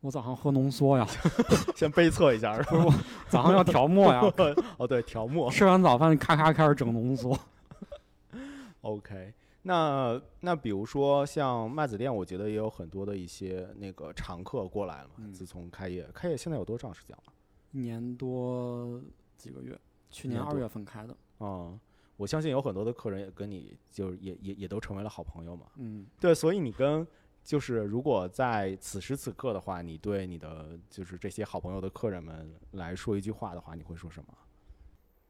S8: 我早上喝浓缩呀，
S1: 先杯测一下是吧？
S8: 早上要调墨呀，
S1: 哦，对，调墨。
S8: 吃完早饭咔咔开始整浓缩。
S1: OK，那那比如说像麦子店，我觉得也有很多的一些那个常客过来了嘛。
S8: 嗯
S1: 自从开业，开业现在有多长时间了？
S8: 一年多几个月，去年二月份开的。
S1: 嗯，我相信有很多的客人也跟你就是也也也都成为了好朋友嘛。
S8: 嗯，
S1: 对，所以你跟就是如果在此时此刻的话，你对你的就是这些好朋友的客人们来说一句话的话，你会说什么？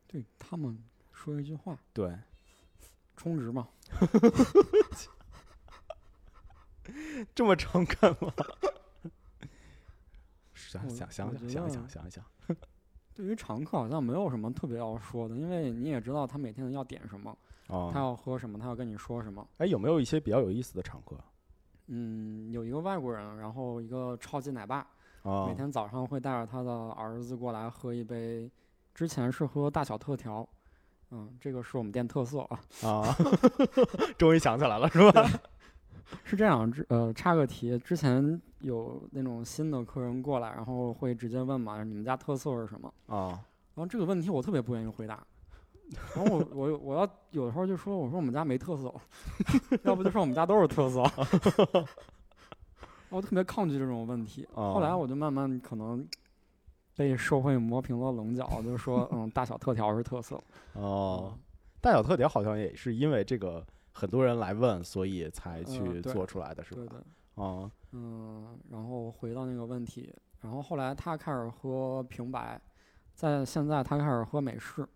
S8: 对他们说一句话，
S1: 对，
S8: 充值嘛。
S1: 这么诚恳吗？想想想想想一想想一想，
S8: 对于常客好像没有什么特别要说的，因为你也知道他每天要点什么，他
S1: 哦，
S8: 要喝什么，他要跟你说什么。
S1: 哎，有没有一些比较有意思的常客
S8: 嗯，有一个外国人，然后一个超级奶爸，
S1: 啊？
S8: 每天早上会带着他的儿子过来喝一杯，之前是喝大小特调，嗯，这个是我们店特色啊。
S1: 啊，终于想起来了，是吧？
S8: 是这样，之呃，插个题，之前有那种新的客人过来，然后会直接问嘛，你们家特色是什么？
S1: 啊，
S8: 然后这个问题我特别不愿意回答，然后我我我要有的时候就说，我说我们家没特色，要不就说我们家都是特色。我特别抗拒这种问题，后来
S1: 哦
S8: 我就慢慢可能被社会磨平了棱角，就说嗯，大小特调是特色。
S1: 哦，大小特调好像也是因为这个很多人来问，所以才去做出来的，是吧？
S8: 对对，
S1: 哦，
S8: 嗯，然后回到那个问题，然后后来他开始喝平白，在现在他开始喝美式，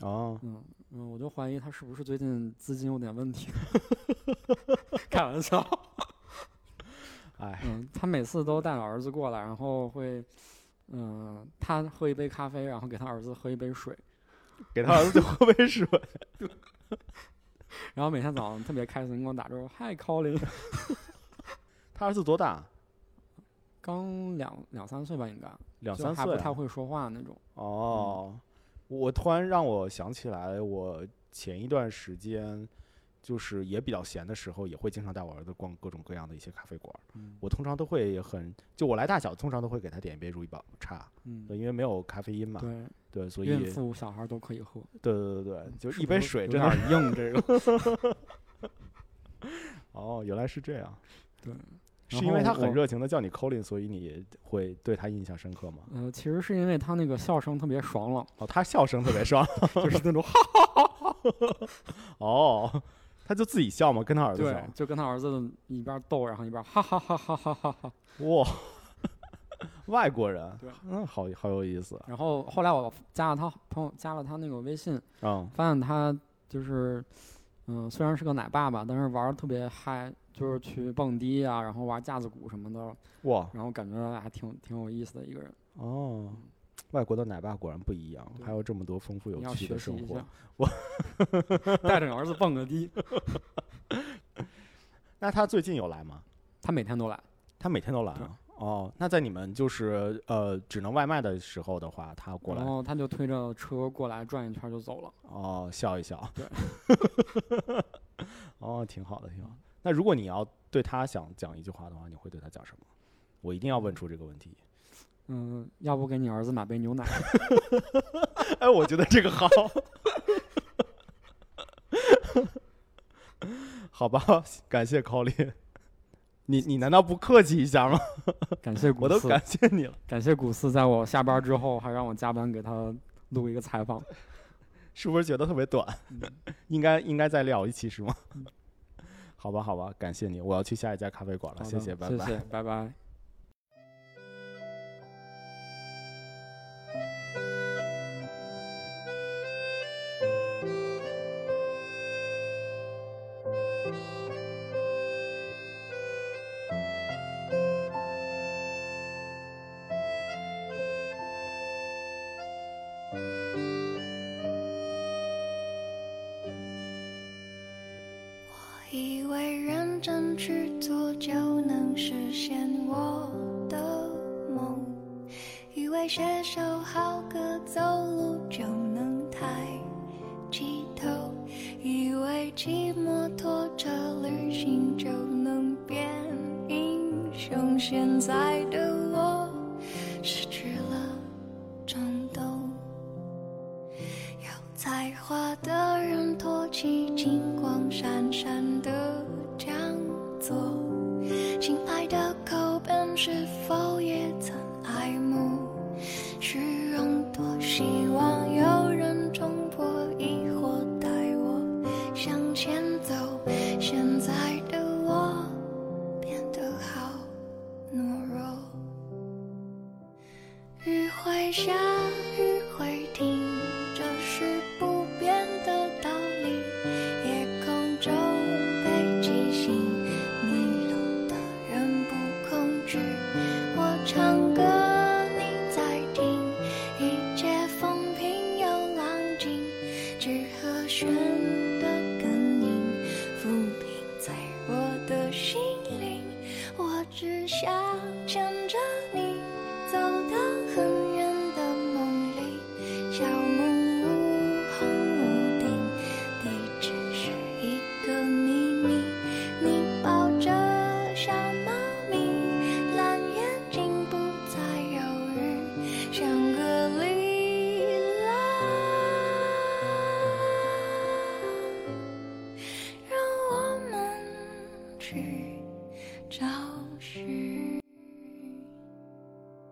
S1: 哦，
S8: 嗯嗯，我就怀疑他是不是最近资金有点问题。开玩笑，
S1: 哎，
S8: 嗯，他每次都带着儿子过来，然后会，嗯，他喝一杯咖啡，然后给他儿子喝一杯水，
S1: 给他儿子就喝杯水，
S8: 然后每天早上特别开心跟我打招呼，嗨，Colin，
S1: 他儿子多大？
S8: 刚两两三岁吧，应该，
S1: 两三岁
S8: 不太会说话那种。
S1: 哦，我突然让我想起来，我前一段时间就是也比较闲的时候，也会经常带我儿子逛各种各样的一些咖啡馆儿。
S8: 嗯
S1: 我通常都会很，就我来大小，通常都会给他点一杯如意宝茶，
S8: 嗯，
S1: 对，因为没有咖啡因嘛，
S8: 对，
S1: 对，所以
S8: 孕妇、小孩都可以喝。
S1: 对对对对，就是一杯水真的
S8: 点硬，这个。
S1: 哦，原来是这样。
S8: 对，
S1: 是因为他很热情的叫你 Colin，所以你会对他印象深刻吗？
S8: 呃，其实是因为他那个笑声特别爽朗，
S1: 哦，他笑声特别爽。
S8: 就是那种 哈哈哈哈，
S1: 哦，他就自己笑嘛？跟他儿子
S8: 对
S1: 笑？，
S8: 就跟他儿子一边逗，然后一边哈哈哈哈哈哈哈。
S1: 哇，外国人，
S8: 对，
S1: 嗯，好好有意思。
S8: 然后后来我加了他朋友，加了他那个微信，
S1: 嗯，
S8: 发现他就是，嗯，虽然是个奶爸爸，但是玩的特别嗨，就是去蹦迪啊，然后玩架子鼓什么的，
S1: 哇，
S8: 然后感觉还挺挺有意思的一个人，
S1: 哦，外国的奶爸果然不一样，还有这么多丰富有趣的生活。我
S8: 带着儿子蹦个迪，
S1: 那他最近有来吗？
S8: 他每天都来。
S1: 他每天都来啊。哦，那在你们就是呃只能外卖的时候的话，他过来
S8: 然后他就推着车过来转一圈就走了。
S1: 哦笑一笑。
S8: 对。
S1: 哦，挺好的，挺好的。那如果你要对他想讲一句话的话，你会对他讲什么？我一定要问出这个问题。
S8: 嗯，要不给你儿子买杯牛奶？
S1: 哎，我觉得这个好。好吧，感谢 Colin。你你难道不客气一下吗？
S9: 感谢古四，
S1: 我都感谢你了。
S9: 感谢古四，在我下班之后还让我加班给他录一个采访，
S1: 是不是觉得特别短？应该应该再聊一期是吗？好吧，好吧，感谢你，我要去下一家咖啡馆了，谢谢，拜拜，
S9: 谢谢，拜拜。